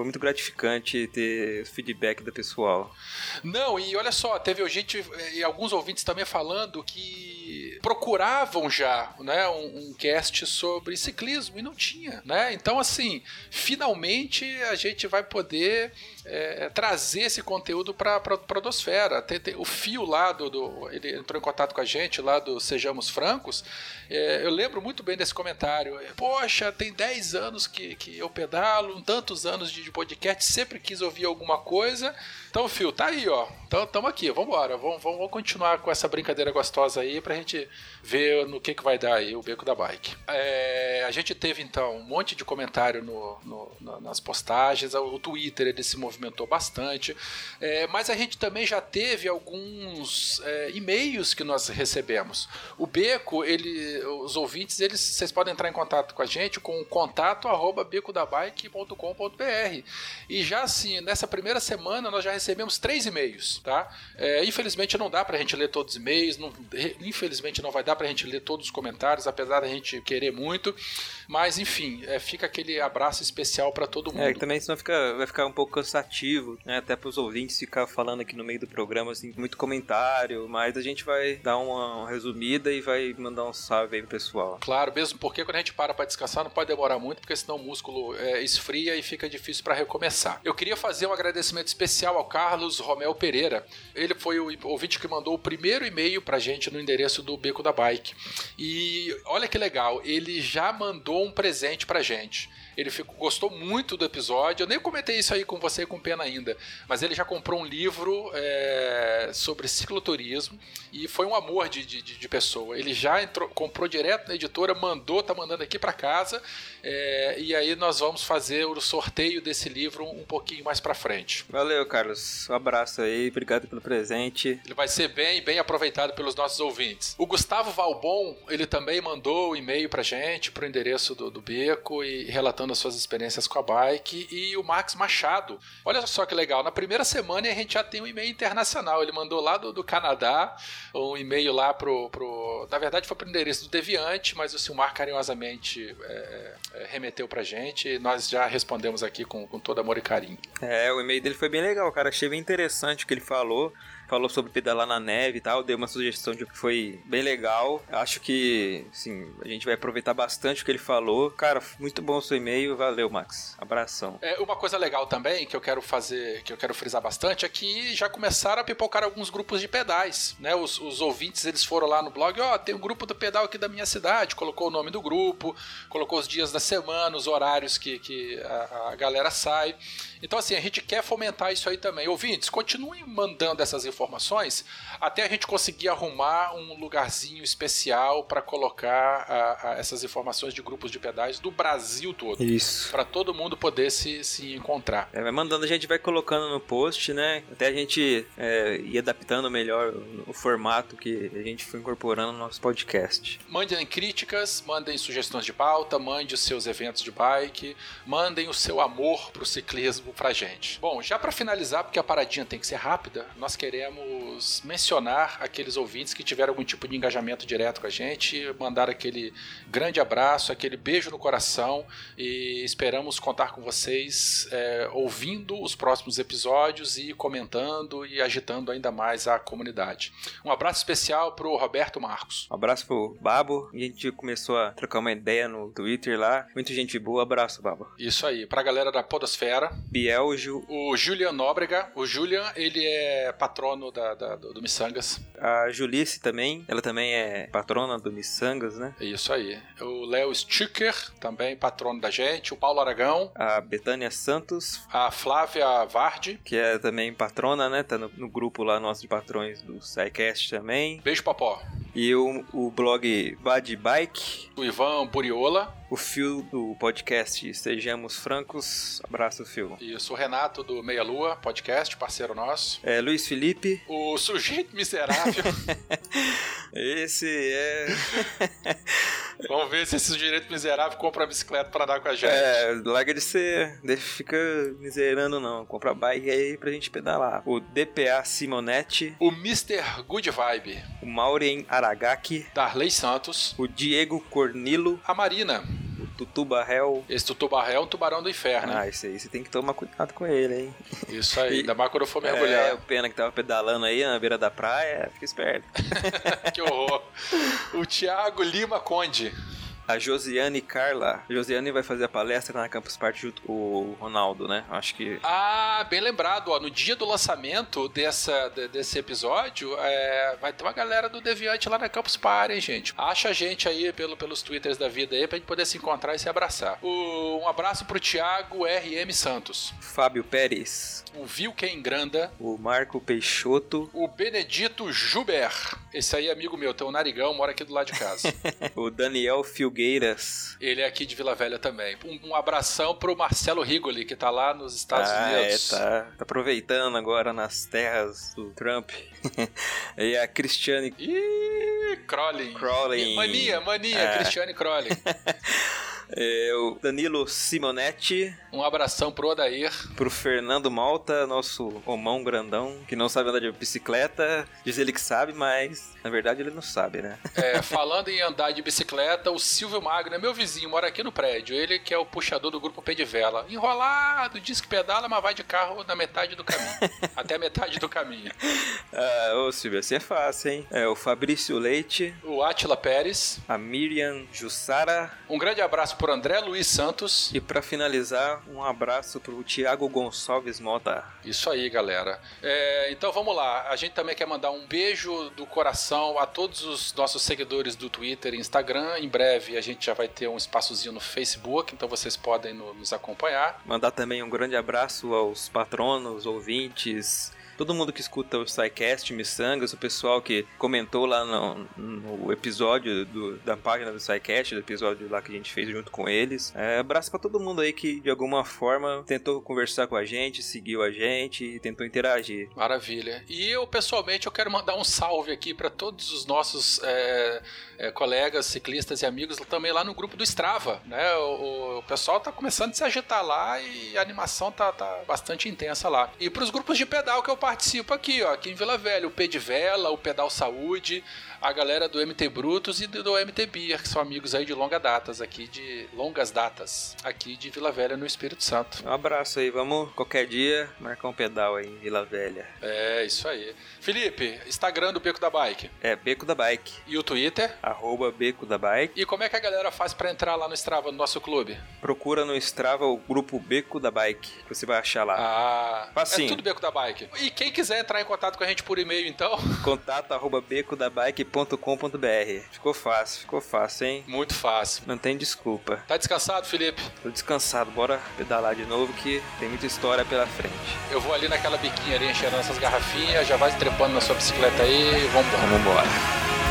foi muito gratificante ter feedback do pessoal. Não, e olha só, teve gente e alguns ouvintes também falando que procuravam já, né, um, um cast sobre ciclismo e não tinha, né? Então assim, finalmente a gente vai poder é, trazer esse conteúdo para a Podosfera. Tem, tem o fio lá do, do- ele entrou em contato com a gente lá do Sejamos Francos. É, eu lembro muito bem desse comentário. Poxa, tem 10 anos que, que eu pedalo, tantos anos de, de podcast, sempre quis ouvir alguma coisa. Então, Fio, tá aí, ó. Então, tamo aqui, vambora. Vamos, vamos continuar com essa brincadeira gostosa aí pra gente ver no que, que vai dar aí o Beco da Bike. É, a gente teve então um monte de comentário no, no- na- nas postagens, o Twitter ele se movimentou bastante, é, mas a gente também já teve alguns é, e-mails que nós recebemos. O Beco, ele, os ouvintes, eles, vocês podem entrar em contato com a gente com contato arroba becodabike.com.br e já assim, nessa primeira semana nós já recebemos três e-mails, tá? É, infelizmente não dá pra gente ler todos os e-mails, não- infelizmente não vai dar pra gente ler todos os comentários, apesar da gente querer muito, mas enfim, é, fica aquele abraço especial pra todo mundo. É, que também senão fica, vai ficar um pouco cansativo, né? Até pros ouvintes ficar falando aqui no meio do programa, assim, muito comentário, mas a gente vai dar uma resumida e vai mandar um salve aí pro pessoal. Claro, mesmo porque quando a gente para para descansar não pode demorar muito, porque senão o músculo é, esfria e fica difícil para recomeçar. Eu queria fazer um agradecimento especial ao Carlos Romel Pereira. Ele foi o ouvinte que mandou o primeiro e-mail pra gente no endereço do Beco da Bike. E olha que legal, ele já mandou um presente pra gente. Ele ficou- gostou muito do episódio. Eu nem comentei isso aí com você e com Pena ainda, mas ele já comprou um livro é, sobre cicloturismo e foi um amor de, de, de pessoa. Ele já entrou, comprou direto na editora, mandou, tá mandando aqui para casa é, e aí nós vamos fazer o sorteio desse livro um pouquinho mais para frente. Valeu, Carlos. Um abraço aí, obrigado pelo presente. Ele vai ser bem, bem aproveitado pelos nossos ouvintes. O Gustavo Valbon, ele também mandou o e-mail pra gente, pro endereço do, do Beco, e relatando as suas experiências com a bike. E o Max Machado, olha só que legal, na primeira semana a gente já tem um e-mail internacional. Ele mandou lá do, do Canadá, um e-mail lá pro, pro. Na verdade foi pro endereço do Deviante, mas o Silmar carinhosamente é, é, remeteu pra gente e nós já respondemos aqui com, com todo amor e carinho. É, o e-mail dele foi bem legal, cara. Achei bem interessante o que ele falou. Falou sobre pedalar na neve e tal, deu uma sugestão de que foi bem legal. Acho que, sim, a gente vai aproveitar bastante o que ele falou. Cara, muito bom o seu e-mail. Valeu, Max. Abração. É, uma coisa legal também que eu quero fazer, que eu quero frisar bastante, é que já começaram a pipocar alguns grupos de pedais, né? Os, os ouvintes eles foram lá no blog, ó, tem um grupo do pedal aqui da minha cidade, colocou o nome do grupo, colocou os dias da semana, os horários que, que a, a galera sai. Então, assim, a gente quer fomentar isso aí também. Ouvintes, continuem mandando essas informações até a gente conseguir arrumar um lugarzinho especial para colocar a- a essas informações de grupos de pedais do Brasil todo Isso. para todo mundo poder se, se encontrar. É, vai mandando, a gente vai colocando no post, né? Até a gente é, ir adaptando melhor o, o formato que a gente foi incorporando no nosso podcast. Mandem críticas, mandem sugestões de pauta, mande os seus eventos de bike, mandem o seu amor pro ciclismo pra gente. Bom, já para finalizar, porque a paradinha tem que ser rápida, nós queremos mencionar aqueles ouvintes que tiveram algum tipo de engajamento direto com a gente, mandar aquele grande abraço, aquele beijo no coração e esperamos contar com vocês é, ouvindo os próximos episódios e comentando e agitando ainda mais a comunidade. Um abraço especial pro Roberto Marcos. Um abraço pro Babo. A gente começou a trocar uma ideia no Twitter lá. Muita gente boa. Abraço, Babo. Isso aí, pra galera da Podosfera. Bielgio, O Julian Nóbrega. O Julian, ele é patrono da, da- do, do Missangas. a Julice também. Ela também é patrona do Missangas, né? É Isso aí. O Léo Sticker, também patrono da gente. O Paulo Aragão. A Betânia Santos, A Flávia Vardi. que é também patrona, né? Tá no, no grupo lá nosso de patrões do SciCast também. Beijo, Popó. E o, o blog Bad Bike. O Ivan Buriola. O Phil do podcast Sejamos Francos. Abraço, Phil. Isso, o Renato do Meia Lua, podcast, parceiro nosso. É, Luiz Felipe. O Sujeito Miserável. (laughs) Esse é. (laughs) Vamos ver se esse sujeito miserável compra a bicicleta pra dar com a gente. É, larga de ser. Deixa fica miserando, não. Compra bike aí pra gente pedalar. O DPA Simonetti. O Mr. Good Vibe. O Maureen Aragaki. Darley Santos. O Diego Cornilo. A Marina. O Tutu Barrel. Esse tubarão é um tubarão do inferno. Ah, esse aí você tem que tomar cuidado com ele, hein? Isso aí, E- ainda mais quando eu for É, mergulhar. o pena que tava pedalando aí na beira da praia. Fica esperto. (laughs) que horror. O Thiago Lima Conde. A Josiane Carla. A Josiane vai fazer a palestra na Campus Party junto com o Ronaldo, né? Acho que. Ah, bem lembrado, ó. No dia do lançamento dessa, de- desse episódio, é, vai ter uma galera do Deviante lá na Campus Party, hein, gente? Acha a gente aí pelo, pelos twitters da vida aí pra gente poder se encontrar e se abraçar. O- um abraço pro Thiago RM Santos, Fábio Pérez. o Vilken Granda, O Marco Peixoto. o Benedito Juber. Esse aí é amigo meu, tem um narigão, mora aqui do lado de casa. (laughs) o Daniel Ele é aqui de Vila Velha também. Um, um abração pro Marcelo Rigoli, que tá lá nos Estados ah, Unidos. é, tá, tá aproveitando agora nas terras do Trump. (laughs) e a Cristiane Ih, Crowley. Crowley. Mania, mania, É. Cristiane Crowley. (laughs) é, o Danilo Simonetti, Um abração pro Odair. pro Fernando Malta, nosso homão grandão, que não sabe andar de bicicleta. Diz ele que sabe, mas na verdade ele não sabe, né? É, falando em andar de bicicleta, o Silvio Magno é meu vizinho, mora aqui no prédio. Ele que é o puxador do grupo Pé de Vela. Enrolado, diz que pedala, mas vai de carro na metade do caminho. (laughs) até a metade do caminho. Ah, ô Silvio, assim é fácil, hein? É o Fabrício Leite, O Atila Pérez. a Miriam Jussara. Um grande abraço por André Luiz Santos. E pra finalizar, um abraço pro Thiago Gonçalves Mota. Isso aí, galera. É, então vamos lá. A gente também quer mandar um beijo do coração a todos os nossos seguidores do Twitter e Instagram. Em breve a gente já vai ter um espaçozinho no Facebook, então vocês podem no- nos acompanhar. Mandar também um grande abraço aos patronos, ouvintes, todo mundo que escuta o SciCast, Missangas, o pessoal que comentou lá no, no episódio do- da página do SciCast, do episódio lá que a gente fez junto com eles. É, abraço pra todo mundo aí que de alguma forma tentou conversar com a gente, seguiu a gente e tentou interagir. Maravilha. E eu, pessoalmente, eu quero mandar um salve aqui para todos os nossos é, é, colegas ciclistas e amigos também lá no grupo do Strava, né? O, o pessoal tá começando a se agitar lá e a animação tá, tá bastante intensa lá. E para os grupos de pedal que eu participo aqui, ó, aqui em Vila Velha, o P de Vela, o Pedal Saúde, a galera do MT Brutos e do, do MT Beer, que são amigos aí de longa datas aqui de longas datas aqui de Vila Velha no Espírito Santo. Um abraço aí, vamos qualquer dia marcar um pedal aí em Vila Velha. É, isso aí. Felipe, Instagram do Beco da Bike É Beco da Bike, e o Twitter. Arroba Beco da Bike. E como é que a galera faz pra entrar lá no Strava, no nosso clube? Procura no Strava o grupo Beco da Bike, que você vai achar lá. Ah, Facinho. é tudo Beco da Bike. E quem quiser entrar em contato com a gente por e-mail, então, (laughs) Contato arroba becodabike.com.br. Ficou fácil, ficou fácil, hein? muito fácil. Não tem desculpa. Tá descansado, Felipe? Tô descansado, bora pedalar de novo que tem muita história pela frente. Eu vou ali naquela biquinha ali enchendo essas garrafinhas, já vai trepando na sua bicicleta aí, vambora. Vamos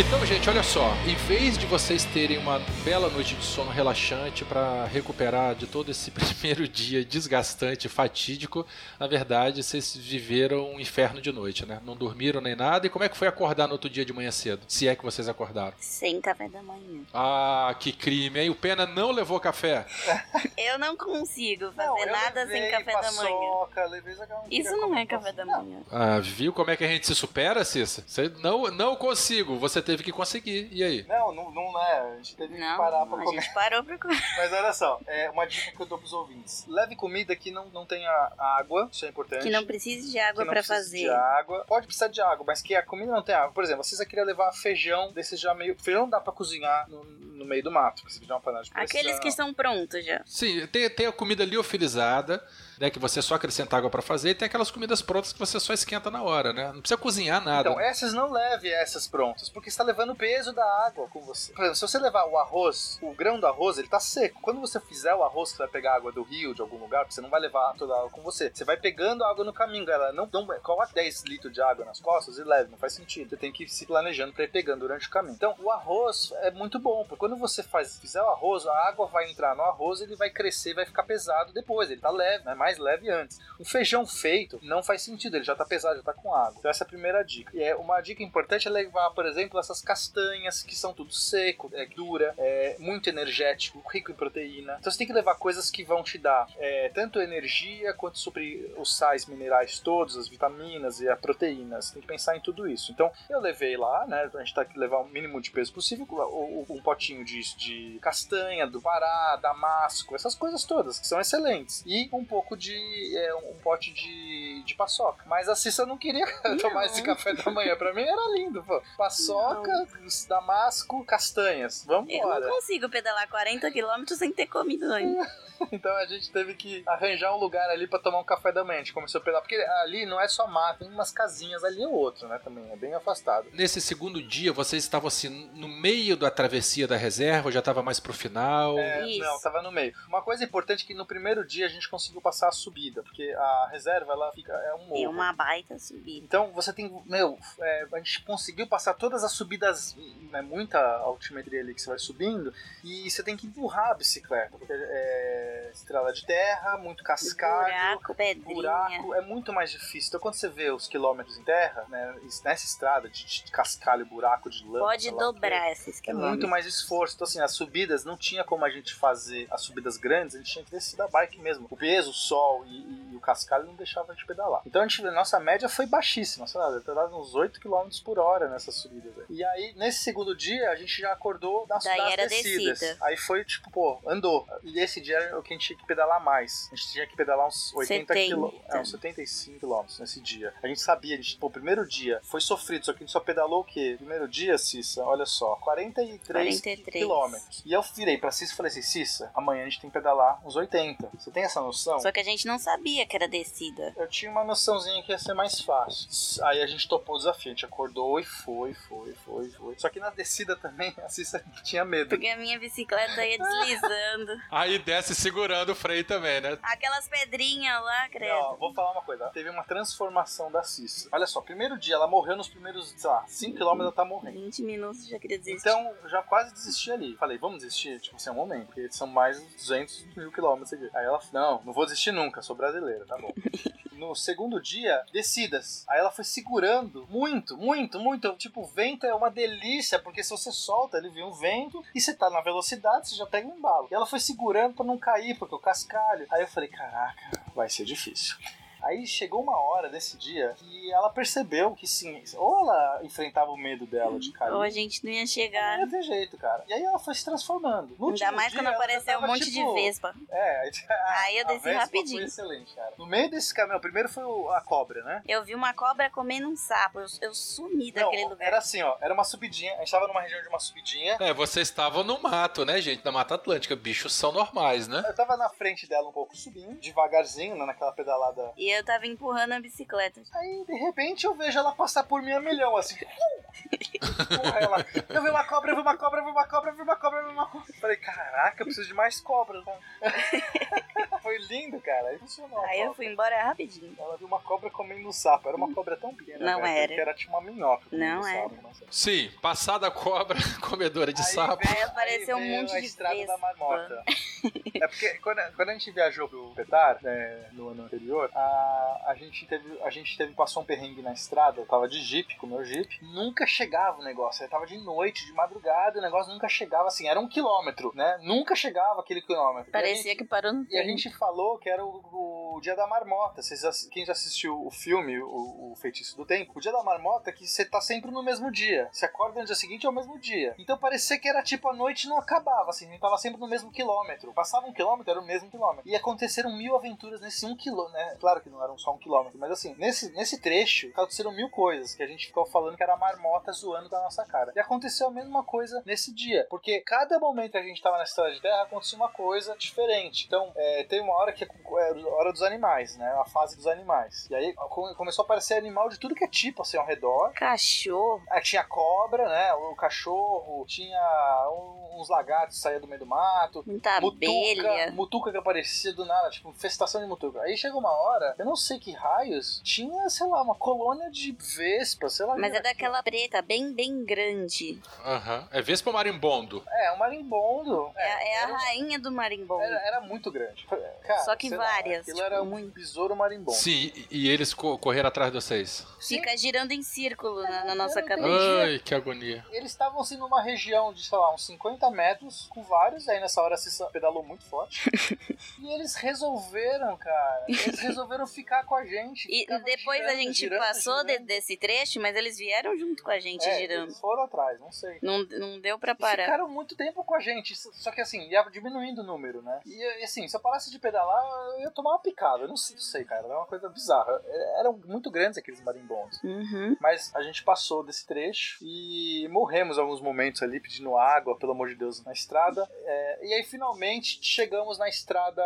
embora. Então, gente, olha só. Em vez de vocês terem uma bela noite de sono relaxante para recuperar de todo esse (laughs) primeiro dia desgastante, fatídico, na verdade, vocês viveram um inferno de noite, né? Não dormiram nem nada. E como é que foi acordar no outro dia de manhã cedo? Se é que vocês acordaram. Sem café da manhã. Ah, que crime, hein? O Pena não levou café. (laughs) Eu não consigo fazer Não, nada levei sem café da manhã. paçoca, levei essa galera- Isso não é café da manhã. Ah, viu como é que a gente se supera, Cissa? Você não, não consigo, você teve que conseguir. E aí? Não, não, não é. A gente teve que Não, parar pra a comer. gente parou pra comer. (laughs) Mas olha só, é uma dica que eu dou pros ouvintes. Leve comida que não, não tenha água, isso é importante. Que não precise de que água precise fazer. de água. Pode precisar de água, mas que a comida não tem água. Por exemplo, vocês queriam levar feijão desses já meio. Feijão não dá pra cozinhar no, no meio do mato, porque você uma panela de pressão. Aqueles que são prontos já. Sim, tem, tem a comida liofilizada, né? Que você só acrescenta água pra fazer, e tem aquelas comidas prontas que você só esquenta na hora, né? Não precisa cozinhar nada. Então, essas não leve essas prontas, porque você tá levando o peso da água com você. Por exemplo, se você levar o arroz, o grão do arroz, ele tá seco. Quando você fizer o arroz, você vai pegar água do rio, de algum lugar, você não vai levar toda a água com você. Você vai pegando água no caminho, galera. Não, não coloque 10 litros de água nas costas e leve, não faz sentido. Você tem que ir se planejando pra ir pegando durante o caminho. Então, o arroz é muito bom, porque quando você faz, fizer o arroz, a água vai entrar no arroz, ele vai crescer, vai ficar pesado depois. Ele tá leve, né? Mais leve antes. O feijão feito não faz sentido, ele já tá pesado, já tá com água. Então essa é a primeira dica. E é uma dica importante é levar, por exemplo, essas castanhas que são tudo seco, é dura, é muito energético, rico em proteína. Então você tem que levar coisas que vão te dar é, tanto energia quanto suprir os sais minerais todos, as vitaminas e a proteína. Você tem que pensar em tudo isso. Então eu levei lá, né? A gente tá que levar o mínimo de peso possível, um potinho de, de castanha, do Pará, damasco, essas coisas todas que são excelentes. E um pouco de. é, um pote de, de paçoca. Mas a Cissa não queria (laughs) tomar esse café da manhã. Pra mim era lindo, pô. Paçoca, damasco, castanhas. Vamos Eu embora. não consigo pedalar 40 quilômetros sem ter comido ainda. (laughs) Então a gente teve que arranjar um lugar ali pra tomar um café da manhã. A gente começou a pedalar. Porque ali não é só mato, tem umas casinhas ali ou outro, né? Também é bem afastado. Nesse segundo dia, vocês estavam assim no meio da travessia da reserva, ou já estava mais pro final? É, Isso. não, tava no meio. Uma coisa importante é que no primeiro dia a gente conseguiu passar a subida, porque a reserva ela fica é um morro. Tem uma baita subida. Então você tem, meu, é, a gente conseguiu passar todas as subidas, né, muita altimetria ali que você vai subindo, e você tem que empurrar a bicicleta, porque é estrada de terra, muito cascalho, Buraco, pedrinha. buraco, é muito mais difícil. Então quando você vê os quilômetros em terra, né, nessa estrada de, de cascalho, buraco, de lama, Pode sei lá dobrar esses é quilômetros. muito mais esforço. Então, assim, as subidas não tinha como a gente fazer as subidas grandes, a gente tinha que descer da bike mesmo. O peso, o sol e, e o cascalho não deixava a gente pedalar. Então, a gente, nossa média foi baixíssima, sei lá, deve uns 8 km por hora nessas subidas. aí. E aí, nesse segundo dia, a gente já acordou nas, Daí nas era descidas. descida. Aí foi, tipo, pô, andou. E esse dia era o que a gente tinha que pedalar mais. A gente tinha que pedalar uns 80 70. quilômetros. É, uns 75 quilômetros nesse dia. A gente sabia, a gente, pô, o primeiro dia foi sofrido, só que a gente só pedalou o quê? Primeiro dia, Cissa, olha só, 43, 43. quilômetros. E eu virei pra Cissa e falei assim, Cissa, amanhã a gente tem que pedalar uns 80. Você tem essa noção? Só que a gente não sabia que era descida. Eu tinha uma noçãozinha que ia ser mais fácil. Aí a gente topou o desafio, a gente acordou e foi, foi, foi, foi. Só que na descida também (laughs) a Cissa tinha medo. Porque a minha bicicleta ia deslizando. (laughs) Aí desce segurando o freio também, né? Aquelas pedrinhas lá, credo. Não, vou falar uma coisa. Teve uma transformação da Cissa. Olha só, primeiro dia, ela morreu nos primeiros, sei lá, 5km ela tá morrendo. 20 minutos já queria desistir. Então, eu já quase desisti ali. Falei, vamos desistir? Tipo, assim, é um momento, porque são mais de 200 mil quilômetros aqui. Aí ela, não, não vou desistir nunca, sou brasileira, tá bom. (laughs) No segundo dia, descidas. Aí ela foi segurando muito, muito, muito. Tipo, o vento é uma delícia, porque se você solta, ele vem um vento e você tá na velocidade, você já pega um embalo. E ela foi segurando pra não cair, porque o cascalho. Aí eu falei, caraca, vai ser difícil. Aí chegou uma hora desse dia que ela percebeu que sim, ou ela enfrentava o medo dela de cair. Ou a gente não ia Não chegar. ia ter jeito, cara. E aí ela foi se transformando. No Ainda mais dia, quando apareceu um monte tipo, de vespa. É, (laughs) aí, Aí eu a desci Vespa rapidinho. Foi excelente, cara. No meio desse caminho, primeiro foi o- a cobra, né? Eu vi uma cobra comendo um sapo. Eu, eu sumi daquele Não, lugar. Era assim, ó. Era uma subidinha. A gente tava numa região de uma subidinha. É, vocês estavam no mato, né, gente? Na Mata Atlântica. Bichos são normais, né? Eu tava na frente dela um pouco subindo, devagarzinho, né, naquela pedalada. E eu tava empurrando a bicicleta. Aí, de repente, eu vejo ela passar por mim a milhão, assim. (laughs) Porra, ela. Eu vi uma cobra, eu vi uma cobra, eu vi uma cobra, eu vi uma cobra, eu vi uma cobra. Falei, caraca, eu preciso de mais cobras. né? (laughs) Foi lindo, cara. Aí funcionou. a Aí eu fui embora rapidinho. Ela viu uma cobra comendo um sapo. Era uma cobra tão pequena. Não cara, era. Que era tipo uma minhoca. Não sapo, né? Sim, passada a cobra, (laughs) comedora de Aí sapo. veio- Aí apareceu um veio monte a de estrada vespa. da marmota. é porque quando, quando a gente viajou pro Petar, né, no ano anterior, a, a gente teve, a gente teve, passou um perrengue na estrada, eu tava de jeep, com o meu jeep, nunca chegava o negócio, eu tava de noite, de madrugada, o negócio nunca chegava assim, era um quilômetro, né, nunca chegava aquele quilômetro. A Parecia gente- que parou no e a tempo. gente falou que era o, o Dia da Marmota. Vocês, quem já assistiu o filme, o, o Feitiço do Tempo, o Dia da Marmota é que você tá sempre no mesmo dia. Você acorda no dia seguinte é o mesmo dia. Então parecia que era tipo a noite não acabava, assim, a gente tava sempre no mesmo quilômetro. Passava um quilômetro, era o mesmo quilômetro. E aconteceram mil aventuras nesse um quilômetro, né? Claro que não eram só um quilômetro, mas assim, nesse, nesse trecho aconteceram mil coisas que a gente ficou falando que era a marmota zoando da nossa cara. E aconteceu a mesma coisa nesse dia, porque cada momento que a gente tava na estrada de terra acontecia uma coisa diferente. Então, é, tem uma hora que é é a hora dos animais, né? A fase dos animais. E aí come- começou a aparecer animal de tudo que é tipo, assim, ao redor. Cachorro. Aí tinha cobra, né? O cachorro, tinha uns lagartos que saíam do meio do mato. Muita abelha. Mutuca, mutuca que aparecia do nada, tipo, infestação de mutuca. Aí chegou uma hora, eu não sei que raios, tinha, sei lá, uma colônia de vespas, sei lá. Mas é era daquela preta, bem, bem grande. Aham. É Vespa Marimbondo. aquilo. É, um marimbondo. É, é a era, rainha do marimbondo. era, era muito grande. cara, Só que sei lá, várias, aquilo tipo, era um muito. besouro marimbondo. Sim, e eles co- correram atrás de vocês. Fica girando em círculo na, na nossa cabeça. Ai, que agonia. Eles estavam assim numa região de, sei lá, uns 50 metros, com vários, aí nessa hora se pedalou muito forte. (laughs) e eles resolveram, cara. Eles resolveram ficar com a gente. E depois a girando, gente girando, passou de- girando. desse trecho, mas eles vieram junto com a gente É, girando. Eles foram atrás, não sei. Não, não deu pra parar. Ficaram muito tempo com a gente, só que assim, ia diminuindo o número, né? E assim, se eu parasse de pedalar, eu ia tomar uma picada. Eu não sei, não sei, cara, era uma coisa bizarra. É, Eram muito grandes aqueles marimbondos. Uhum. Mas a gente passou desse trecho e morremos alguns momentos ali pedindo água, pelo amor de Deus, na estrada. É, e aí finalmente chegamos na estrada,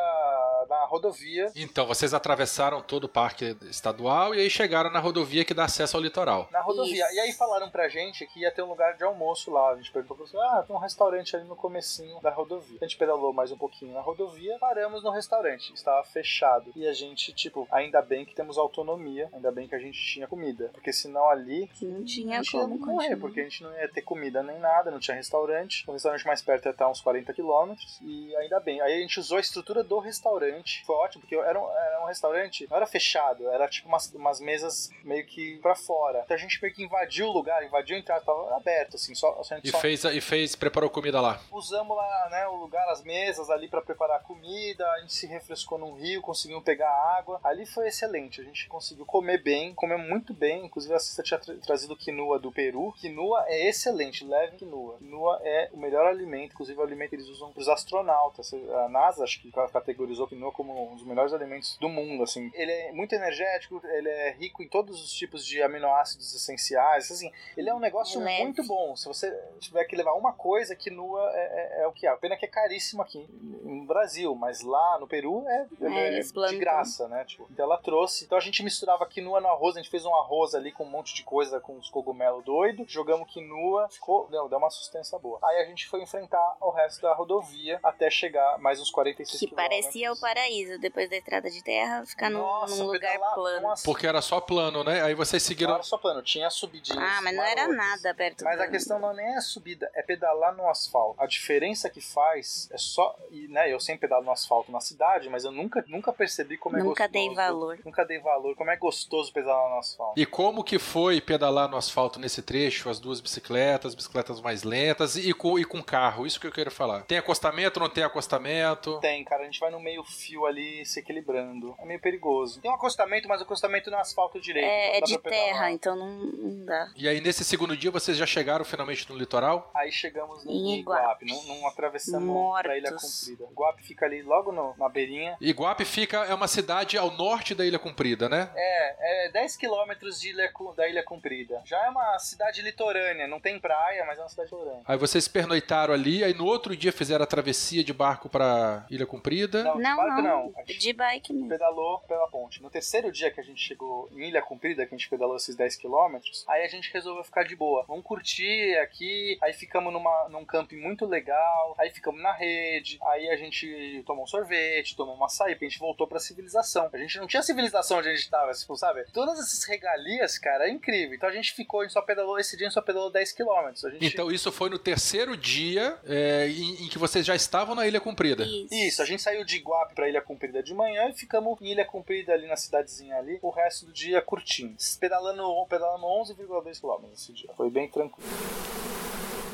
na rodovia. Então, vocês atravessaram todo o parque estadual e aí chegaram na rodovia que dá acesso ao litoral. Na rodovia. Isso. E aí falaram pra gente que ia ter um lugar de almoço lá. A gente perguntou pra você, ah, tem um restaurante ali no comecinho da rodovia. A gente pedalou mais um pouquinho na rodovia, paramos no restaurante. Estava fechado. E a gente, tipo, ainda bem que temos autonomia, ainda bem que a gente tinha comida. Porque senão ali Não tinha a gente ia como continuar. porque a gente não ia ter comida nem nada, não tinha restaurante. O restaurante mais perto ia estar uns 40 quilômetros. E ainda bem. Aí a gente usou a estrutura do restaurante. Foi ótimo, porque era um, era um restaurante, não era fechado, era tipo umas, umas mesas meio que pra fora. Então a gente meio que invadiu o lugar, invadiu a entrada, tava aberto, assim, só, a gente E só fez, e fez, preparou comida lá. usamos lá, né, o lugar, as mesas ali pra preparar comida, a gente se refrescou num rio, conseguimos pegar água. Ali foi excelente, a gente conseguiu comer bem, comer muito bem. Inclusive a Cissa tinha tra- trazido quinoa do Peru. Quinoa é excelente, leve quinoa. Quinoa é o melhor alimento, inclusive o alimento que eles usam pros astronautas. A NASA acho que categorizou quinoa como um dos melhores alimentos do mundo, assim. Ele é muito energético, ele é rico em todos os tipos de aminoácidos essenciais, assim. Ele é um negócio É leve. muito bom. Se você tiver que levar uma coisa, quinoa é, é, é o que é. A pena que é caríssimo aqui no Brasil, mas lá no Peru é, é eles de graça, né? Tipo, então ela trouxe. Então a gente misturava quinoa no arroz, a gente fez um arroz ali com um monte de coisa, com uns cogumelos doidos, jogamos quinoa, ficou, não, deu uma sustância boa. Aí a gente foi enfrentar o resto da rodovia até chegar mais uns 46 Que quilômetros. parecia o paraíso. Depois da estrada de terra, ficar num, Nossa, num lugar pedalar, plano. nossa, Porque era só plano, né? Aí vocês não seguiram. era só plano, tinha subidinhas. Ah, mas não era nada perto Mas a questão não nem é a subida, é pedalar no asfalto. A diferença que faz é só. E, né, eu sempre pedalo no asfalto na cidade, mas eu nunca, nunca percebi como é Nunca gostoso. dei valor. Nunca dei valor, como é gostoso pedalar no asfalto. E como que foi pedalar no asfalto nesse trecho? As duas bicicletas, bicicletas mais lentas e com, e com carro? Isso que eu quero falar. Tem acostamento, não tem acostamento? Tem, cara, a gente vai no meio fio ali se equilibrando. É meio perigoso. Tem um acostamento, mas o acostamento no asfalto direito. É, é de terra, então não, não dá. E aí, nesse segundo dia, vocês já chegaram finalmente no litoral? Aí chegamos no Em Iguape, não, não atravessamos Mortos. pra Ilha Comprida. Iguape fica ali logo no- na beirinha. Iguape fica, é uma cidade ao norte da Ilha Comprida, né? É, é 10 quilômetros de Ilha, da Ilha Comprida. Já é uma cidade litorânea, não tem praia, mas é uma cidade litorânea. Aí vocês pernoitaram ali, aí no outro dia fizeram a travessia de barco pra Ilha Comprida. Não, de Não, barco não. não. De bike mesmo. pedalou pela ponte. No terceiro dia que a gente chegou em Ilha Comprida, que a gente pedalou esses 10 quilômetros, aí a gente resolveu ficar de boa. Vamos curtir aqui, aí ficamos numa, num camping muito legal, aí ficamos na rede, aí a gente tomou um sorvete, tomou uma açaí, porque a gente voltou pra civilização. A gente não tinha civilização onde a gente tava, tipo, sabe? Todas essas regalias, cara, é incrível. Então a gente ficou, a gente só pedalou, esse dia a gente só pedalou 10 quilômetros. A gente... Então isso foi no terceiro dia é, em, em que vocês já estavam na Ilha Comprida. Isso. Isso, a gente saiu de Iguape pra Ilha Comprida de manhã e ficamos em Ilha Comprida ali na cidadezinha ali, o resto do dia curtindo. Pedalando, pedalando 11,2 km esse dia. Foi bem tranquilo.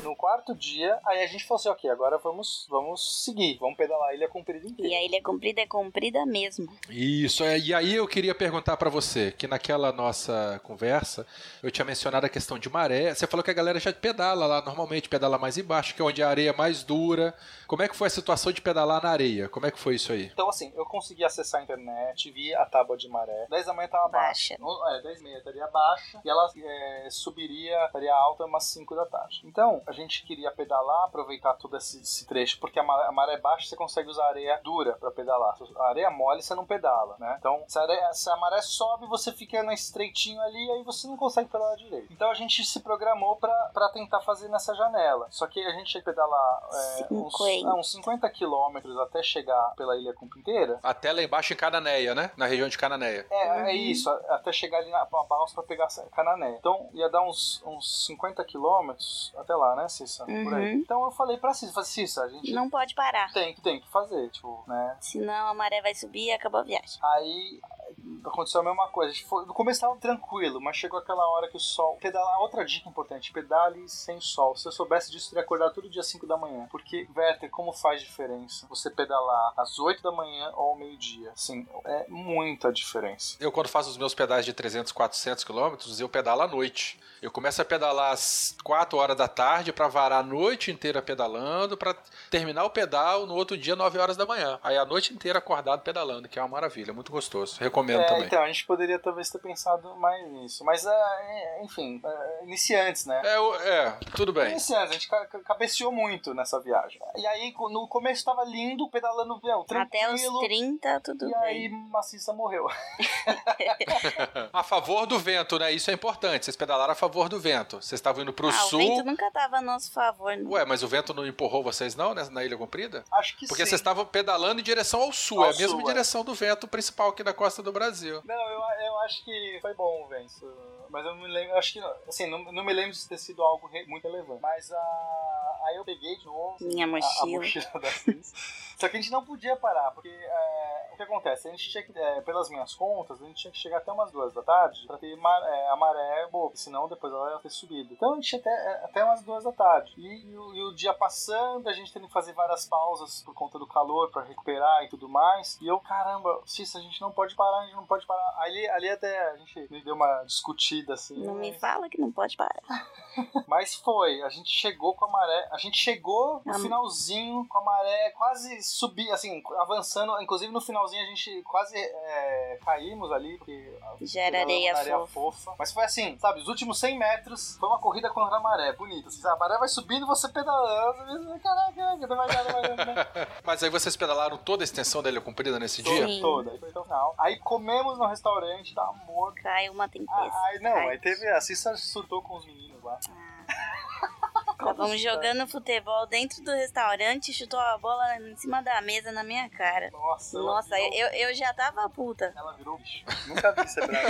No quarto dia, aí a gente falou assim, ok, agora vamos, vamos seguir, vamos pedalar a Ilha Comprida inteira. E a ilha comprida é comprida mesmo. Isso, é, e aí eu queria perguntar pra você, que naquela nossa conversa, eu tinha mencionado a questão de maré, você falou que a galera já pedala lá, normalmente pedala mais embaixo, que é onde a areia é mais dura. Como é que foi a situação de pedalar na areia? Como é que foi isso aí? Então, assim, eu consegui acessar a internet, vi a tábua de maré. 10 da manhã tava baixa. Baixa. É, 10 e meia estaria baixa e ela é, subiria, estaria alta umas 5 da tarde. Então, a gente queria pedalar, aproveitar todo esse, esse trecho, porque a maré, a maré baixa você consegue usar areia dura pra pedalar. A areia mole você não pedala, né? Então, se a, areia- se a maré sobe, você fica na estreitinho ali, aí você não consegue pedalar direito. Então, a gente se programou pra, pra tentar fazer nessa janela. Só que a gente ia pedalar é, uns, 50. uns 50 quilômetros até chegar pela Ilha Cumpa inteira. Até lá embaixo em Cananéia, né? Na região de Cananéia. É, é isso, até chegar ali na na balsa pra pegar canané. Então ia dar uns, uns 50 quilômetros até lá, né, Cissa? Por Uhum. aí. Então eu falei pra Cissa, falei, Cissa, a gente Não pode parar. tem, que- tem que fazer, tipo, né? Senão a maré vai subir e acabou a viagem. Aí aconteceu a mesma coisa. A gente foi- no começo tava tranquilo, mas chegou aquela hora que o sol. Pedalar, outra dica importante: pedale sem sol. Se eu soubesse disso, eu teria acordado todo dia às 5 da manhã. Porque, Werther, como faz diferença você pedalar às 8 da manhã ou ao meio-dia? Sim, é muita diferença. Eu, quando faço os meus pedais de 300, 400 quilômetros, eu pedalo à noite. Eu começo a pedalar às 4 horas da tarde pra varar a noite inteira pedalando, pra terminar o pedal no outro dia, 9 horas da manhã. Aí a noite inteira acordado pedalando, que é uma maravilha, muito gostoso. Recomendo É, também. então, a gente poderia talvez ter pensado mais nisso. Mas, é, é, enfim, é, iniciantes, né? É, é, tudo bem. Iniciantes, a gente ca- ca- cabeceou muito nessa viagem. E aí, no começo tava lindo, pedalando, meu, Até os tranquilo. 30, tudo E bem. aí, Maciça morreu. (laughs) A favor do vento, né? Isso é importante. Vocês pedalaram a favor do vento. Vocês estavam indo pro ah, sul. o vento nunca tava a nosso favor. Não. Ué, mas o vento não empurrou vocês não né, na Ilha Comprida? Acho que Porque sim. vocês estavam pedalando em direção ao sul, Ao é a mesma sul, é. direção do vento principal aqui da costa do Brasil. Não, eu, eu acho que foi bom o vento. Mas eu não me lembro, acho que, assim, não, não me lembro de ter sido algo re- muito relevante. Mas a, aí eu peguei de novo Minha a, a mochila. mochila da Cis. Só que a gente não podia parar, porque é, o que acontece? A gente tinha que, é, pelas minhas contas, a gente tinha que chegar até umas duas da tarde pra ter mar- é, a maré boa, senão depois ela ia ter subido. Então a gente ia até, é, até umas duas da tarde. E, e o, e o dia passando, a gente tendo que fazer várias pausas por conta do calor pra recuperar e tudo mais. E eu, caramba, Cissa, a gente não pode parar, a gente não pode parar. Ali, ali até a gente me deu uma discutida assim. Não me mas- fala que não pode parar. (laughs) mas foi, a gente chegou com a maré, a gente chegou no finalzinho com a maré quase subir, assim, avançando, inclusive no finalzinho a gente quase é, caímos ali, porque Já era areia na fofa. Mas foi assim, sabe, os últimos 100 metros foi uma corrida contra a maré, bonita. Assim, a maré vai subindo, você pedalando, você, caraca, não vai dar, não vai dar, não vai dar. Mas aí vocês pedalaram toda a extensão da Ilha Comprida nesse dia? Sim. Toda, aí foi até o final. Aí comemos no restaurante, tá morto. Caiu uma tempestade. Aí não, aí teve, a Cissa surtou com os meninos lá. Estávamos jogando futebol dentro do restaurante, chutou a bola em cima da mesa na minha cara. Nossa, Nossa, virou- eu, eu já tava puta. Ela virou bicho. Nunca vi você brava.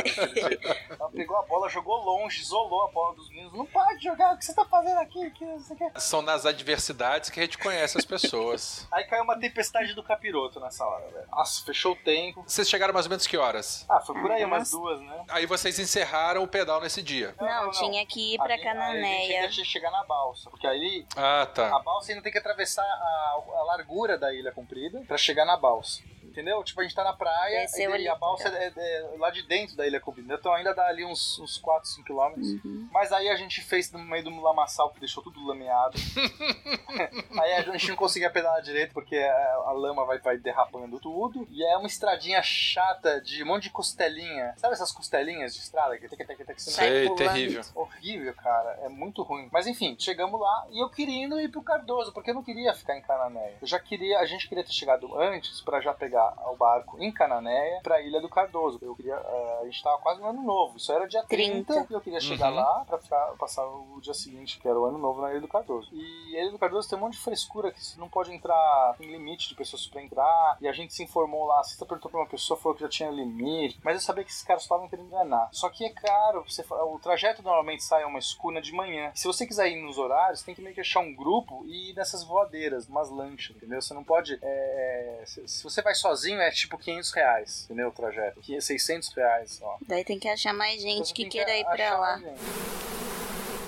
Ela pegou a bola, jogou longe, isolou a bola dos meninos. Não pode jogar, o que você tá fazendo aqui? Não. São nas adversidades que a gente conhece as pessoas. (laughs) Aí caiu uma tempestade do capiroto nessa hora, velho. Nossa, fechou o tempo. Vocês chegaram mais ou menos que horas? Ah, foi por aí Ah, umas nossa. duas, né? Aí vocês encerraram o pedal nesse dia. Não, tinha que ir pra A gente- aí A Cananéia. gente tinha que chegar na balsa. Porque aí Ah, a tá. balsa ainda tem que atravessar a, a largura da ilha comprida pra chegar na balsa. Entendeu? Tipo, a gente tá na praia Desceu e, a balsa tá. é, é lá de dentro da ilha comprida. Então ainda dá ali uns, uns 4, 5 quilômetros. Uhum. Mas aí a gente fez no meio do lamaçal que deixou tudo lameado. (laughs) aí a gente não conseguia pedalar direito porque a, a lama vai, vai derrapando tudo. E é uma estradinha chata de um monte de costelinha. Sabe essas costelinhas de estrada? Que, que, que, que, que você Sai Sei, pulando. terrível. Horrível, cara. É muito ruim. Mas enfim, chegamos lá e eu queria ir pro Cardoso, porque eu não queria ficar em Cananéia. Eu já queria, a gente queria ter chegado antes pra já pegar o barco em Cananéia pra Ilha do Cardoso. Eu queria, eh, a gente tava quase no ano novo. Isso era dia 30, 30. e eu queria chegar Uhum. lá pra ficar, passar o dia seguinte, que era o ano novo na Ilha do Cardoso. E a Ilha do Cardoso tem um monte de frescura que você não pode entrar, tem limite de pessoas pra entrar. E a gente se informou lá, você perguntou pra uma pessoa, falou que já tinha limite. Mas eu sabia que esses caras estavam querendo enganar. Só que é caro, você, o trajeto normalmente sai uma escuna de manhã. Se você quiser ir nos horários, tem que meio que achar um grupo e ir nessas voadeiras, umas lanchas, entendeu? Você não pode. é, se, se você vai sozinho, é tipo 500 reais, entendeu? O trajeto. Que é 600 reais, ó. Daí tem que achar mais gente Você que queira ir pra lá.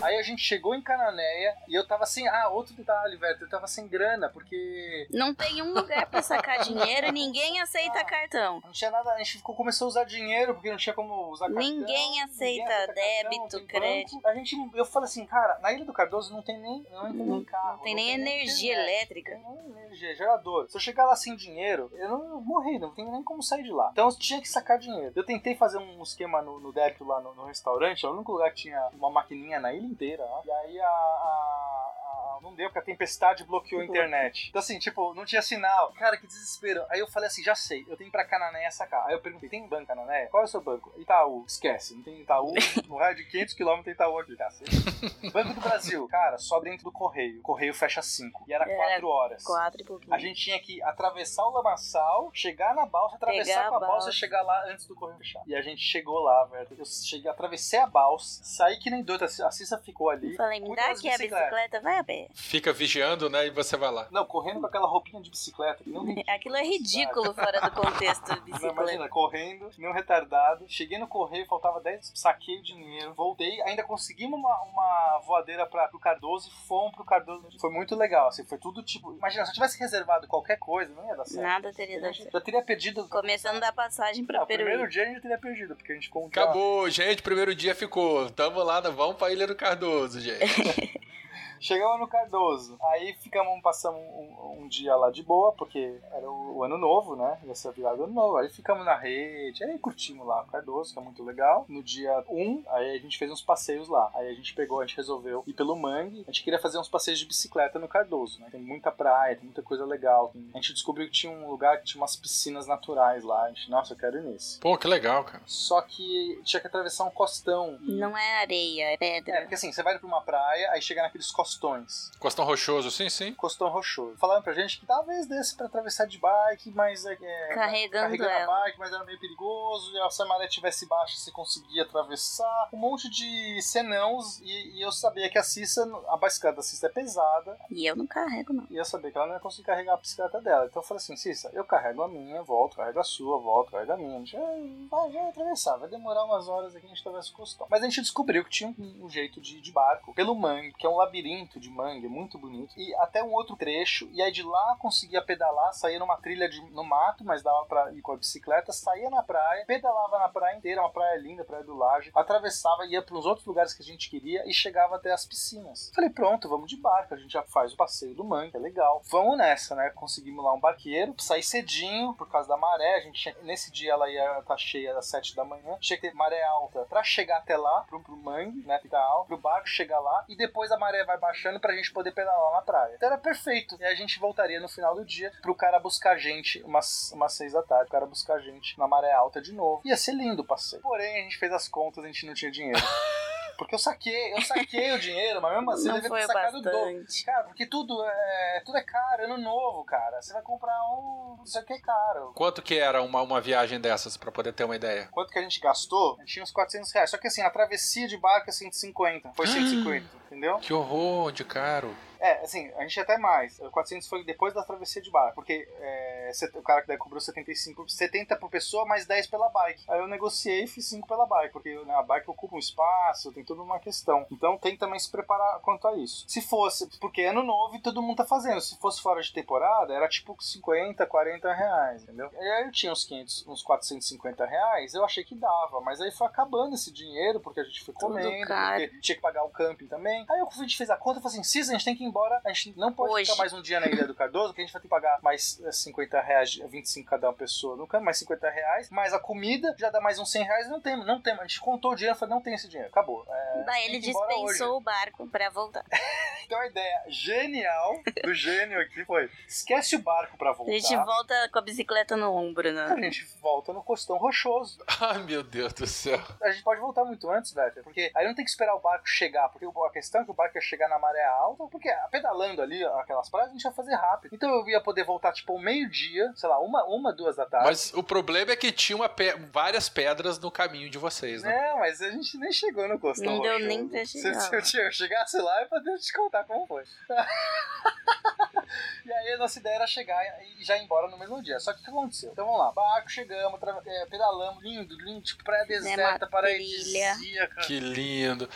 Aí a gente chegou em Cananéia e eu tava sem. Ah, outro detalhe, velho. Eu tava sem grana, porque. Não tem um lugar pra sacar dinheiro e (laughs) ninguém aceita Ah. cartão. Não tinha nada, a gente ficou, começou a usar dinheiro, porque não tinha como usar cartão. Ninguém aceita cartão, débito, não tem crédito. banco. A gente, eu falei assim, cara, na Ilha do Cardoso não tem nem, não tem nem Não- carro. não tem nem energia internet, elétrica. Não tem nem energia, gerador. Se eu chegar lá sem dinheiro, eu não morri, não tem nem como sair de lá. Então eu tinha que sacar dinheiro. Eu tentei fazer um esquema no, no débito lá no, no restaurante, é o único lugar que tinha uma maquininha na ilha inteira. E aí a- a- não deu porque a tempestade bloqueou a internet. (laughs) Então, assim, tipo, não tinha sinal. Cara, que desespero. Aí eu falei assim, já sei, eu tenho pra Cananéia sacar. Aí eu perguntei, tem banco em Cananéia? Qual é o seu banco? Itaú. Esquece, não tem Itaú. (laughs) No raio de 500 km tem Itaú aqui, cacete. (laughs) Banco do Brasil. Cara, só dentro do Correio. O Correio fecha 5. E era Era 4 horas. Quatro e pouquinho. A gente tinha que atravessar o lamaçal, chegar na balsa, atravessar Pegar com a balsa balsa. e chegar lá antes do correio fechar. E a gente chegou lá, velho. Eu cheguei, atravessei a balsa, saí que nem doido. A Cissa ficou ali. Falei, me dá aqui a bicicleta, vai a pé. Fica vigiando, né? E você vai lá. Não, correndo com aquela roupinha de bicicleta. Não (laughs) Aquilo é ridículo fora do contexto de Não, bicicleta. imagina, correndo, nem um retardado. Cheguei no correio, faltava 10, saquei o dinheiro, voltei, ainda conseguimos uma, uma voadeira pra, pro Cardoso e fomos pro Cardoso. Foi muito legal, assim, foi tudo tipo. Imagina, se eu tivesse reservado qualquer coisa, não ia dar certo. Nada teria dado gente certo. já teria perdido. Começando da passagem pra Não, o primeiro dia a gente teria perdido, porque a gente contou. Acabou, gente. Primeiro dia ficou. Tamo lá, vamos pra Ilha do Cardoso, gente. (laughs) Chegamos no Cardoso. Aí ficamos, passamos um, um dia lá de boa, porque era o, o ano novo, né? Ia ser a virada do ano novo. Aí ficamos na rede, aí curtimos lá o Cardoso, que é muito legal. No dia 1, aí a gente fez uns passeios lá. Aí a gente pegou, a gente resolveu ir pelo Mangue. A gente queria fazer uns passeios de bicicleta no Cardoso, né? Tem muita praia, tem muita coisa legal. A gente descobriu que tinha um lugar que tinha umas piscinas naturais lá. A gente, nossa, eu quero ir nesse. Pô, que legal, cara. Só que tinha que atravessar um costão. Não é areia, é É, pedra. porque assim, você vai pra uma praia, aí chega naqueles costões. Costão rochoso, sim, sim. Costão rochoso. Falaram pra gente que talvez desse pra atravessar de bike, mas é, é, Carregando carregando a ela. bike, mas era meio perigoso. E se a maré tivesse baixa, você conseguia atravessar. Um monte de senãos. E, e eu sabia que a Cissa, a bicicleta da Cissa é pesada. E eu não carrego, não. E eu sabia que ela não ia conseguir carregar a bicicleta dela. Então eu falei assim: Cissa, eu carrego a minha, volto, carrego a sua, volto, carrego a minha. A gente "Ah, vai, vai atravessar, vai demorar umas horas aqui a gente atravessa o costão. Mas a gente descobriu que tinha um, um jeito de, de barco pelo mangue, que é um labirinto de mangue, muito bonito. E até um outro trecho. E aí de lá conseguia pedalar, saía numa trilha de, no mato, mas dava pra ir com a bicicleta, saía na praia, pedalava na praia inteira, uma praia linda, praia do Laje, atravessava, ia para uns outros lugares que a gente queria e chegava até as piscinas. Falei, pronto, vamos de barco, a gente já faz o passeio do mangue, é legal. Vamos nessa, né? Conseguimos lá um barqueiro, saí cedinho por causa da maré, a gente tinha- nesse dia ela ia estar cheia às 7 da manhã, tinha que ter maré alta pra chegar até lá, pro, pro mangue, né? Ficar alto, pro barco chegar lá e depois a maré vai baixando pra gente poder pedalar na praia. Então era perfeito. E a gente voltaria no final do dia pro cara buscar a gente umas, umas 6 da tarde, o cara buscar a gente na maré alta de novo. Ia ser lindo o passeio. Porém, a gente fez as contas, a gente não tinha dinheiro. (laughs) Porque eu saquei, eu saquei o dinheiro, mas mesmo assim eu não devia foi ter sacado o dobro. Cara, porque tudo é, tudo é caro, ano novo, cara. Você vai comprar um. Isso aqui é caro. Quanto que era uma, uma viagem dessas, pra poder ter uma ideia? Quanto que a gente gastou? A gente tinha uns 400 reais. Só que assim, a travessia de barco é 150. Foi 150, entendeu? Que horror de caro. É, assim, a gente até mais. O 400 foi depois da travessia de barco. Porque é, o cara que daí cobrou 75, 70 por pessoa, mais 10 pela bike. Aí eu negociei e fiz 5 pela bike. Porque né, a bike ocupa um espaço, tem toda uma questão. Então tem que também se preparar quanto a isso. Se fosse, porque é ano novo e todo mundo tá fazendo. Se fosse fora de temporada, era tipo 50, 40 reais, entendeu? E aí eu tinha uns 500, uns 450 reais, eu achei que dava. Mas aí foi acabando esse dinheiro, porque a gente foi comendo, porque tinha que pagar o camping também. Aí eu- a gente fez a conta e falei assim: Cis, a gente tem que ir embora, a gente não pode Hoje. ficar mais um dia na Ilha do Cardoso, porque a gente vai ter que pagar mais eh, 50 reais, 25 cada uma pessoa no camping, mais 50 reais, mais a comida, já dá mais uns 100 reais, não temos, não temos. A gente contou o dinheiro e falou: não tem esse dinheiro, acabou. É, Daí tem ele dispensou hoje. o barco pra voltar. (laughs) Então a ideia genial do gênio aqui foi: esquece o barco pra A voltar. gente volta com a bicicleta no ombro, A né? gente volta no costão rochoso. (laughs) Ai, meu Deus do céu. A gente pode voltar muito antes, velho. Porque aí não tem que esperar o barco chegar. Porque o- a questão é que o barco ia chegar na maré alta. Porque pedalando ali, aquelas praias, a gente ia fazer rápido. Então eu ia poder voltar, tipo, ao meio-dia, sei lá, uma, uma, duas da tarde. Mas o problema é que tinha uma pe- várias pedras no caminho de vocês, né? Não, mas a gente nem chegou no costão Não deu nem pra Se, chegar se eu tinha- chegasse lá, eu poderia te contar como foi. (laughs) e aí a nossa ideia era chegar e já ir embora no mesmo dia. Só que o que aconteceu? Então vamos lá, barco, chegamos, tra- é, pedalamos, lindo, lindo, tipo praia deserta, paradisíaca. Que lindo.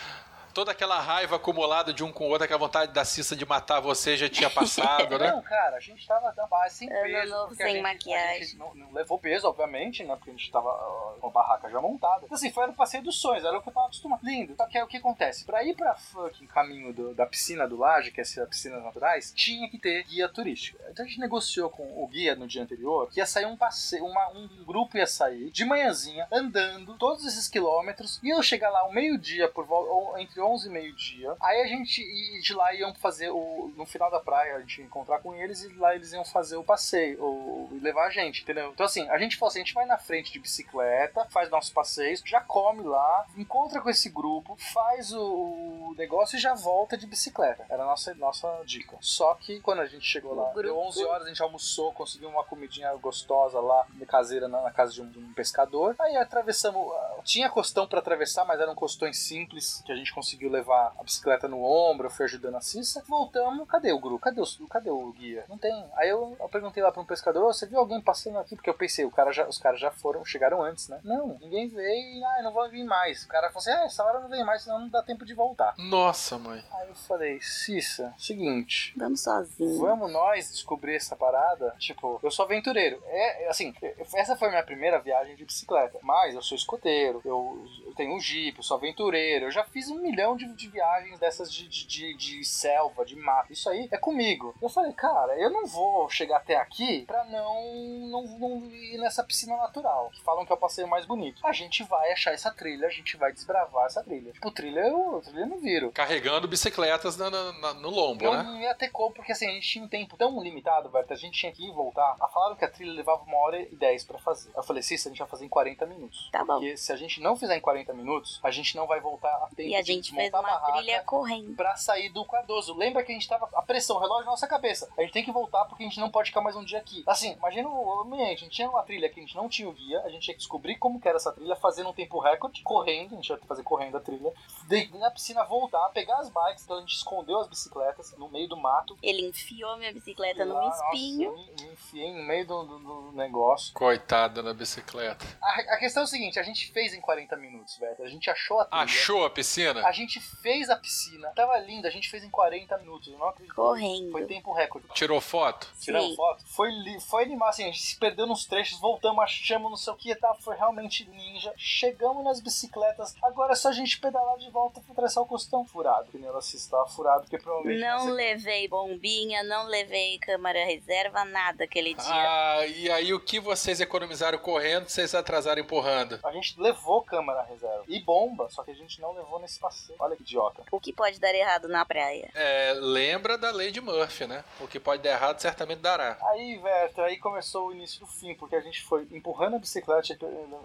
Toda aquela raiva acumulada de um com o outro, aquela vontade da Cissa de matar você já tinha (laughs) passado, né? Não, cara, a gente tava na base sem Ano peso. novo porque a sem gente- maquiagem. A gente não, não levou peso, obviamente, né? Porque a gente tava ó, com a barraca já montada. Então, assim, foi no passeio dos sonhos, era o que eu tava acostumado. Lindo. Só que aí o que acontece? Pra ir pra fucking caminho do- da piscina do Laje, que é a piscinas naturais, tinha que ter guia turístico. Então a gente negociou com o guia no dia anterior que ia sair um passeio, uma- um grupo ia sair de manhãzinha, andando todos esses quilômetros, e eu chegar lá ao meio-dia, por volta, ou entre 11 meio-dia. Aí a gente e de lá iam fazer o. No final da praia, a gente ia encontrar com eles e lá eles iam fazer o passeio, ou levar a gente, entendeu? Então assim, a gente falou assim: a gente vai na frente de bicicleta, faz nossos passeios, já come lá, encontra com esse grupo, faz o, o negócio e já volta de bicicleta. Era a nossa, nossa dica. Só que quando a gente chegou lá, deu 11 horas, a gente almoçou, conseguiu uma comidinha gostosa lá, caseira na, na casa de um, de um pescador. Aí atravessamos. Tinha costão pra atravessar, mas eram costões simples que a gente conseguiu levar a bicicleta no ombro. Eu fui ajudando a Cissa. Voltamos. Cadê o grupo? Cadê o, cadê o guia? Não tem. Aí eu, eu perguntei lá pra um pescador: "Ô, Você viu alguém passando aqui? Porque eu pensei, o cara já, os caras já foram, chegaram antes, né? Não, ninguém veio e ah, não vão vir mais. O cara falou assim: Ah, essa hora não vem mais, senão não dá tempo de voltar. Nossa, mãe. Aí eu falei: Cissa, seguinte. Vamos sozinho. Vamos nós descobrir essa parada? Tipo, eu sou aventureiro. É, é, assim, essa foi a minha primeira viagem de bicicleta. Mas eu sou escoteiro, eu, eu tenho um jeep, eu sou aventureiro. Eu já fiz um milhão de, de viagens dessas de, de, de- de selva, de mato. Isso aí é comigo. Eu falei, cara, eu não vou chegar até aqui pra não, não, não ir nessa piscina natural. Que falam que é o passeio mais bonito. A gente vai achar essa trilha, a gente vai desbravar essa trilha. Tipo, trilha eu, trilha eu não viro. Carregando bicicletas na- na- na- no lombo, né? Não ia ter como, porque assim, a gente tinha um tempo tão limitado, Berta, a gente tinha que ir e voltar. A falaram que a trilha levava uma hora e dez pra fazer. Eu falei, Cissa, a gente vai fazer em 40 minutos. Tá bom. Porque se a gente não fizer em 40 minutos, a gente não vai voltar a tempo E a gente fez uma trilha correndo. Pra sair do Cardoso. Lembra que a gente tava. A pressão, o relógio na nossa cabeça. A gente tem que voltar porque a gente não pode ficar mais um dia aqui. Assim, imagina o ambiente. A gente tinha uma trilha que a gente não tinha o guia. A gente tinha que descobrir como que era essa trilha, fazendo um tempo recorde, correndo. A gente ia fazer correndo a trilha. De, na piscina voltar, pegar as bikes. Então a gente escondeu as bicicletas no meio do mato. Ele enfiou minha bicicleta num nossa, espinho. eu me, me enfiei no meio do, do- do negócio. Coitada da bicicleta. A, a questão é o seguinte: a gente fez em 40 minutos, velho. A gente achou a trilha. Achou a piscina? A gente fez a piscina. Tava linda. A gente fez em 40 minutos. Eu não acredito. Correndo. Foi tempo recorde. Tirou foto? Tiramos Sim. foto? Foi, li- foi animal, assim, a gente se perdeu nos trechos, voltamos, achamos não sei o que e tal, foi realmente ninja. Chegamos nas bicicletas, agora é só a gente pedalar de volta pra atravessar o costão furado. O pneu da Cis tava furado, porque provavelmente... Não nessa- levei bombinha, não levei câmara reserva, nada aquele dia. Ah, e aí o que vocês economizaram correndo, vocês atrasaram empurrando? A gente levou câmera reserva e bomba, só que a gente não levou nesse passeio. Olha que idiota. O que pode dar errado na praia? É, lembra da lei de Murphy, né? O que pode dar errado certamente dará. Aí, Verto, aí começou o início do fim, porque a gente foi empurrando a bicicleta,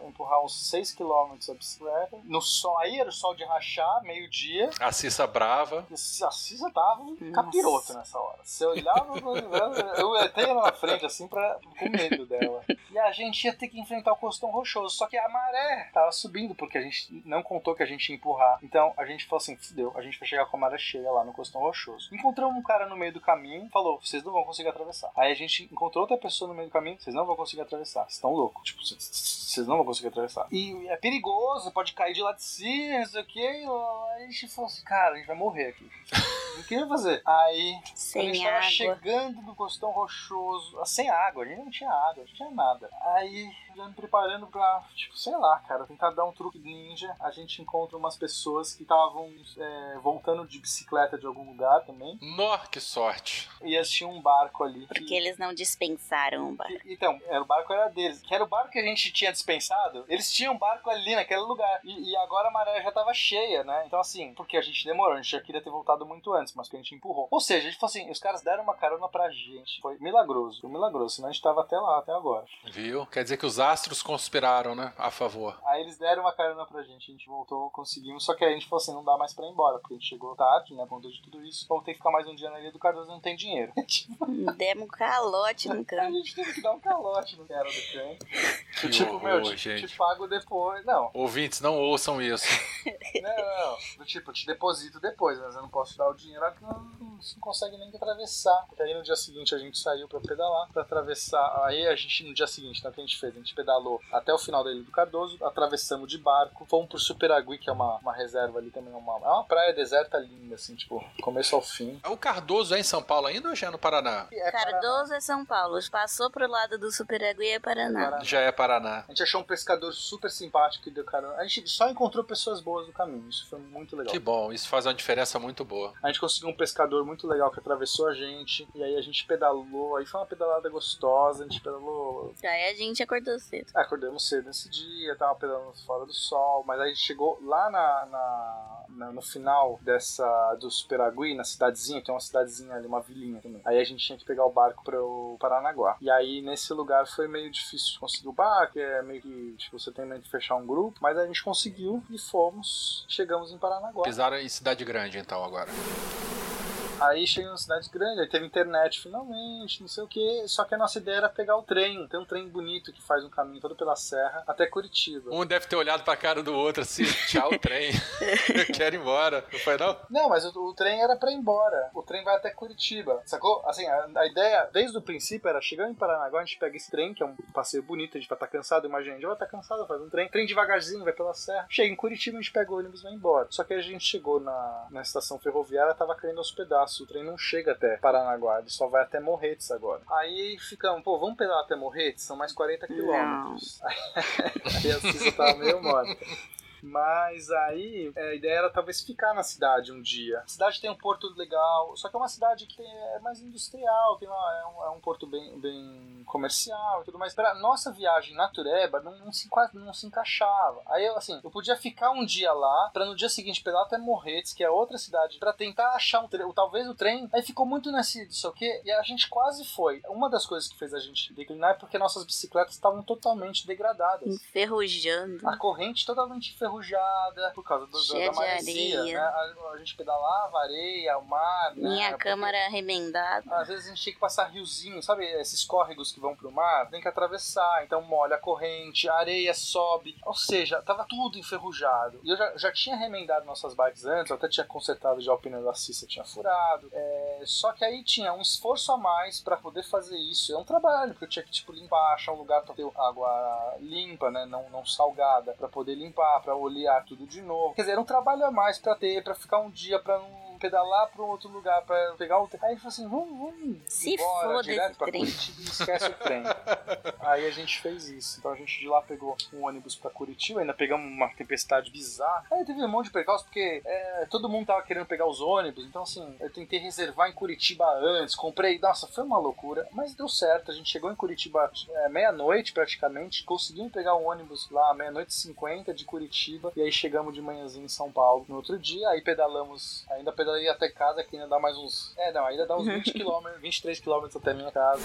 empurrar uns 6km a bicicleta. No sol, aí era o sol de rachar, meio-dia. A Cissa brava. A Cisa tava um capiroto nessa hora. Você olhava, eu até ia na frente assim pra, com medo dela. E a gente ia ter que enfrentar o costão rochoso. Só que a maré tava subindo, porque a gente não contou que a gente ia empurrar. Então a gente falou assim: fudeu, a gente vai chegar com a maré cheia lá no costão rochoso. Encontramos um cara no meio do caminho, falou: vocês não vão conseguir atravessar. Aí a gente encontrou outra pessoa no meio do caminho, vocês não vão conseguir atravessar. Vocês estão loucos. Tipo, vocês- não vão conseguir atravessar. E é perigoso, pode cair de lá de cima, não sei o que. A gente falou assim: cara, a gente vai morrer aqui. (laughs) O que ia fazer? Aí a Sem gente tava água. chegando no costão rochoso, ah, sem água, a gente não tinha água, não tinha nada. Aí, já me preparando pra, tipo, sei lá, cara, tentar dar um truque ninja, a gente encontra umas pessoas que estavam é, voltando de bicicleta de algum lugar também, Nó, que sorte. e eles tinham um barco ali. que- Porque eles não dispensaram o bar. e- Então, era, o barco era deles. Que era o barco que a gente tinha dispensado. Eles tinham um barco ali naquele lugar. E, e agora a maré já tava cheia, né? Então, assim, porque a gente demorou, a gente já queria ter voltado muito antes, mas que a gente empurrou. Ou seja, a gente falou assim: os caras deram uma carona pra gente. Foi milagroso, foi milagroso. Senão a gente tava até lá, até agora. Viu? Quer dizer que os astros conspiraram, né? A favor. Aí eles deram uma carona pra gente, a gente voltou, conseguimos. Só que aí a gente falou assim: não dá mais pra ir embora, porque a gente chegou tarde, né? Contou de tudo isso. Vamos ter que ficar mais um dia na Ilha do Cardoso, não tem dinheiro. (laughs) Tipo, Demos um calote no a campo. gente teve que dar um calote no cara do trem. Que tipo, meu, horror, te, gente. te pago depois. Não, Ouvintes, não ouçam isso. (laughs) Não, não, do tipo, eu te deposito depois, mas eu não posso dar o dinheiro, porque não, consegue nem atravessar. Porque aí no dia seguinte a gente saiu pra pedalar, pra atravessar. Aí a gente, no dia seguinte, né, o que a gente fez? A gente pedalou até o final da Ilha do Cardoso, atravessamos de barco, fomos pro Superagui, que é uma, uma reserva ali também, uma, é uma praia deserta linda, assim, tipo, começo ao fim. O Cardoso é em São Paulo ainda ou já é no Paraná? E é Paraná. Cardoso é São Paulo. Passou pro lado do Superagui é Paraná. Paraná. Já é Paraná. A gente achou um pescador super simpático que deu carona. A gente só encontrou pessoas boas no caminho, isso foi muito legal. Que bom, isso faz uma diferença muito boa. A gente conseguiu um pescador muito legal que atravessou a gente. E aí a gente pedalou, aí foi uma pedalada gostosa, a gente pedalou. Aí a gente acordou cedo. Ah, acordamos cedo nesse dia, tava pedalando fora do sol, mas aí a gente chegou lá na, na- na- no final dessa do Superagui, na cidadezinha, tem uma cidadezinha ali, uma vilinha também. Aí a gente tinha que pegar o barco para o Paranaguá. E aí nesse lugar foi meio difícil de conseguir o barco, é meio que tipo, você tem meio que fechar um grupo, mas a gente conseguiu e fomos, chegamos em Paranaguá. Pisaram em cidade grande, então, agora. Aí chegamos na cidade grande, aí teve internet finalmente, não sei o que. Só que a nossa ideia era pegar o trem. Tem um trem bonito que faz um caminho todo pela serra até Curitiba. Um deve ter olhado pra cara do outro assim, tchau, (laughs) trem. Eu quero ir embora. Não foi, não? Não, mas o, o trem era pra ir embora. O trem vai até Curitiba, sacou? Assim, a, a ideia, desde o princípio, era chegar em Paranaguá, a gente pega esse trem, que é um passeio bonito, a gente vai estar cansado, imagina, a gente vai estar cansado, faz um trem, trem devagarzinho, vai pela serra. Chega em Curitiba, a gente pega o ônibus e vai embora. Só que a gente chegou na, na estação ferroviária, tava caindo aos pedaços, o trem não chega até Paranaguá, ele só vai até Morretes agora. Aí ficamos, pô, vamos pedalar até Morretes? São mais 40 quilômetros. (laughs) Aí a Cissa tava meio morta. Mas aí é, a ideia era talvez ficar na cidade um dia. A cidade tem um porto legal, só que é uma cidade que tem- é mais industrial, tem uma- é, um, é um porto bem, bem comercial e tudo mais. Pra nossa viagem na Tureba não, não se, não se encaixava. Aí eu, assim, eu podia ficar um dia lá, pra no dia seguinte pedalar até Morretes, que é outra cidade, pra tentar achar um trem, talvez o trem. Aí ficou muito nesse, não sei o quê, e a gente quase foi. Uma das coisas que fez a gente declinar é porque nossas bicicletas estavam totalmente degradadas. Enferrujando. A corrente totalmente enferrujada por causa do, do- da maresia, né? A, a gente pedalava areia, o mar, né? Minha Porque, câmara remendada. Às vezes a gente tinha que passar riozinho, sabe? Esses córregos que vão pro mar, tem que atravessar, então molha a corrente, a areia sobe. Ou seja, tava tudo enferrujado. E eu já, já tinha remendado nossas bikes antes, eu até tinha consertado já o pneu da Cissa, tinha furado. É, só que aí tinha um esforço a mais pra poder fazer isso. É um trabalho, porque eu tinha que tipo limpar, achar um lugar pra ter água limpa, né? Não, não salgada, pra poder limpar, pra olhar tudo de novo. Quer dizer, era um trabalho a mais pra ter, pra ficar um dia pra não pedalar pra um outro lugar, pra pegar o trem. Aí ele falou assim: vamos, vamos Se foda direto pra trem. Curitiba e esquece o trem. (laughs) Aí a gente fez isso. Então a gente de lá pegou um ônibus pra Curitiba, ainda pegamos uma tempestade bizarra. Aí teve um monte de percalços, porque é, todo mundo tava querendo pegar os ônibus. Então, assim, eu tentei reservar em Curitiba antes, comprei. Nossa, foi uma loucura. Mas deu certo. A gente chegou em Curitiba é, meia-noite praticamente. Conseguimos pegar o ônibus lá, meia-noite e cinquenta de Curitiba. E aí chegamos de manhãzinho em São Paulo no outro dia. Aí pedalamos, ainda pedalei até casa, que ainda dá mais uns. É, não, ainda dá uns 20 km, 23 km até minha casa.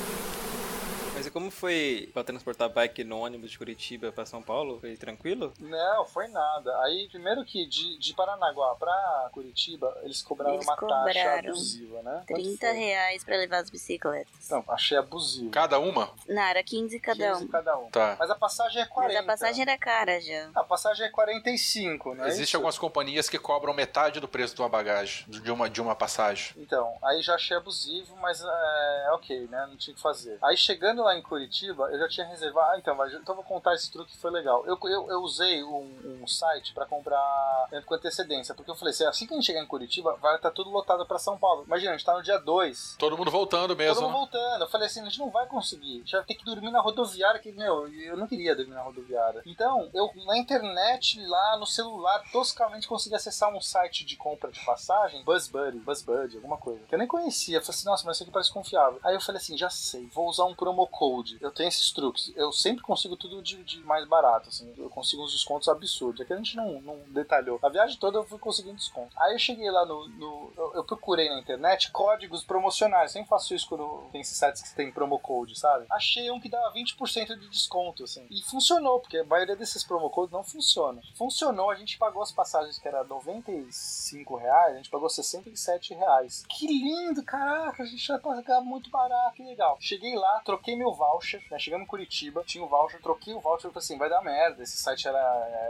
Mas e como foi pra transportar bike no ônibus de Curitiba pra São Paulo? Foi tranquilo? Não, foi nada. Aí, primeiro que de, de Paranaguá pra Curitiba, eles cobraram Eles uma taxa cobraram abusiva, né? Quanto 30 foi? reais pra levar as bicicletas. Não, achei abusivo. Cada uma? Não, era 15 cada 15 um. cada um. Tá. Mas a passagem é 40. Mas a passagem era cara já. A passagem é 45, né? Existem Isso? algumas companhias que cobram metade do preço de uma bagagem, de uma, de uma passagem. Então, aí já achei abusivo, mas é ok, né? Não tinha o que fazer. Aí chegando lá em Curitiba, eu já tinha reservado. Ah, então, mas, então vou contar esse truque que foi legal. Eu, eu, eu usei um, um site pra comprar com antecedência, porque eu falei assim: assim que a gente chegar em Curitiba, vai estar tudo lotado pra São Paulo. Imagina, a gente tá no dia 2. Todo mundo voltando Todo mesmo. mundo né? voltando. Eu falei assim, a gente não vai conseguir. A gente vai ter que dormir na rodoviária, que, meu, eu não queria dormir na rodoviária. Então, eu na internet, lá no celular, toscamente consegui acessar um site de compra de passagem, BuzzBuddy, BuzzBuddy, alguma coisa, que eu nem conhecia. Eu falei assim, nossa, mas isso aqui parece confiável. Aí eu falei assim, já sei, vou usar um promo Eu tenho esses truques. Eu sempre consigo tudo de, de mais barato, assim. Eu consigo uns descontos absurdos. Aqui a gente não, não detalhou. A viagem toda eu fui conseguindo desconto. Aí eu cheguei lá no. no- eu, eu procurei na internet códigos promocionais. Sempre faço isso quando tem esses sites que tem promo code, sabe? Achei um que dava 20% de desconto, assim. E funcionou, porque a maioria desses promo codes não funciona. Funcionou, a gente pagou as passagens que era 95 reais, a gente pagou 67 reais. Que lindo, caraca, a gente vai pagar muito barato, que legal. Cheguei lá, troquei meu voucher, né? Chegamos em Curitiba, tinha o voucher, troquei o voucher e falei assim, vai dar merda, esse site era,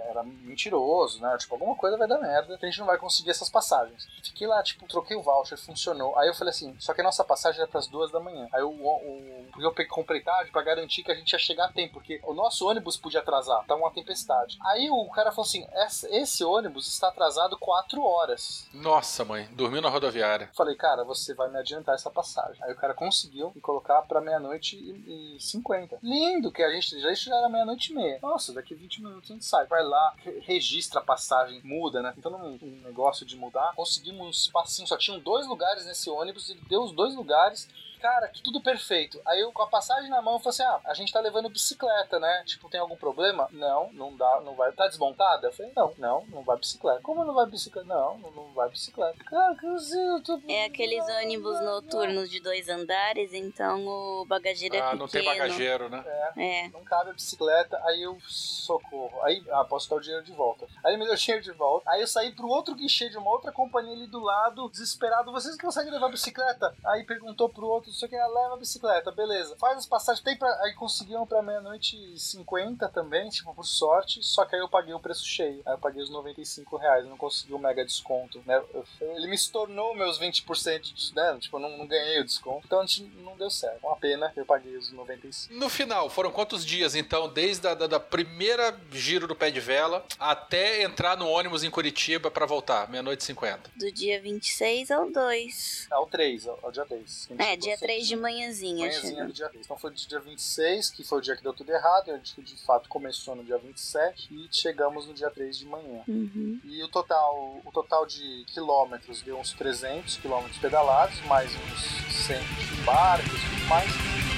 era mentiroso, né? Tipo, alguma coisa vai dar merda, a gente não vai conseguir essas passagens. Fiquei lá, tipo, troquei o voucher, funcionou. Aí eu falei assim, só que a nossa passagem era pras duas da manhã. Aí o, o porque eu peguei- comprei tarde pra garantir que a gente ia chegar a tempo, porque o nosso ônibus podia atrasar, tá uma tempestade. Aí o cara falou assim, "Essa- esse ônibus está atrasado quatro horas. Nossa, mãe, dormiu na rodoviária. Falei, cara, você vai me adiantar essa passagem. Aí o cara conseguiu me colocar pra meia-noite e 150. Lindo, que a gente já, era meia-noite e meia. Nossa, daqui 20 minutos a gente sai. Vai lá, re- registra a passagem, muda, né? Então, um negócio de mudar, conseguimos espacinho. Só tinham dois lugares nesse ônibus, ele deu os dois lugares. Cara, que tudo perfeito. Aí eu, com a passagem na mão, eu falei assim: ah, a gente tá levando bicicleta, né? Tipo, tem algum problema? Não, não dá, não vai. Tá desmontada? Eu falei: não, não, não vai bicicleta. Como não vai bicicleta? Não, não, vai bicicleta. Cara, que eu tô. É aqueles ônibus noturnos de dois andares, então o bagageiro é Ah, pequeno. não tem bagageiro, né? É. não cabe a bicicleta, aí eu socorro. Aí, ah, posso dar o dinheiro de volta. Aí ele me deu o dinheiro de volta. Aí eu saí pro outro guichê de uma outra companhia ali do lado, desesperado. Vocês conseguem levar a bicicleta? Aí perguntou pro outro, sei o que, leva a bicicleta, beleza. Faz as passagens, tem pra... Aí conseguiam pra meia-noite e 50 também, tipo, por sorte. Só que aí eu paguei o preço cheio. Aí eu paguei os 95 reais, eu não consegui o mega desconto, né? Eu- ele me estornou meus 20% de, né? Tipo, eu não, não ganhei o desconto. Então a gente não deu certo. Uma pena, eu paguei os 95. No final, foram quantos dias, então, desde a da, da primeira giro do pé de vela até entrar no ônibus em Curitiba pra voltar, meia-noite e 50? Do dia 26 ao 2. É o 3, é o dia 3. É, dia 3 de manhãzinha. Manhãzinha do dia 3. Então foi do dia 26, que foi o dia que deu tudo errado. A gente de fato começou no dia 27 e chegamos no dia 3 de manhã. Uhum. E o total, o total de quilômetros deu uns 300 quilômetros pedalados, mais uns 100 de barcos e tudo mais.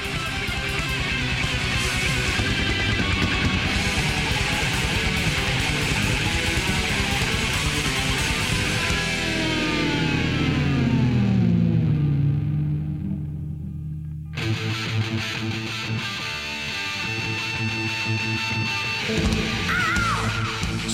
Thank you.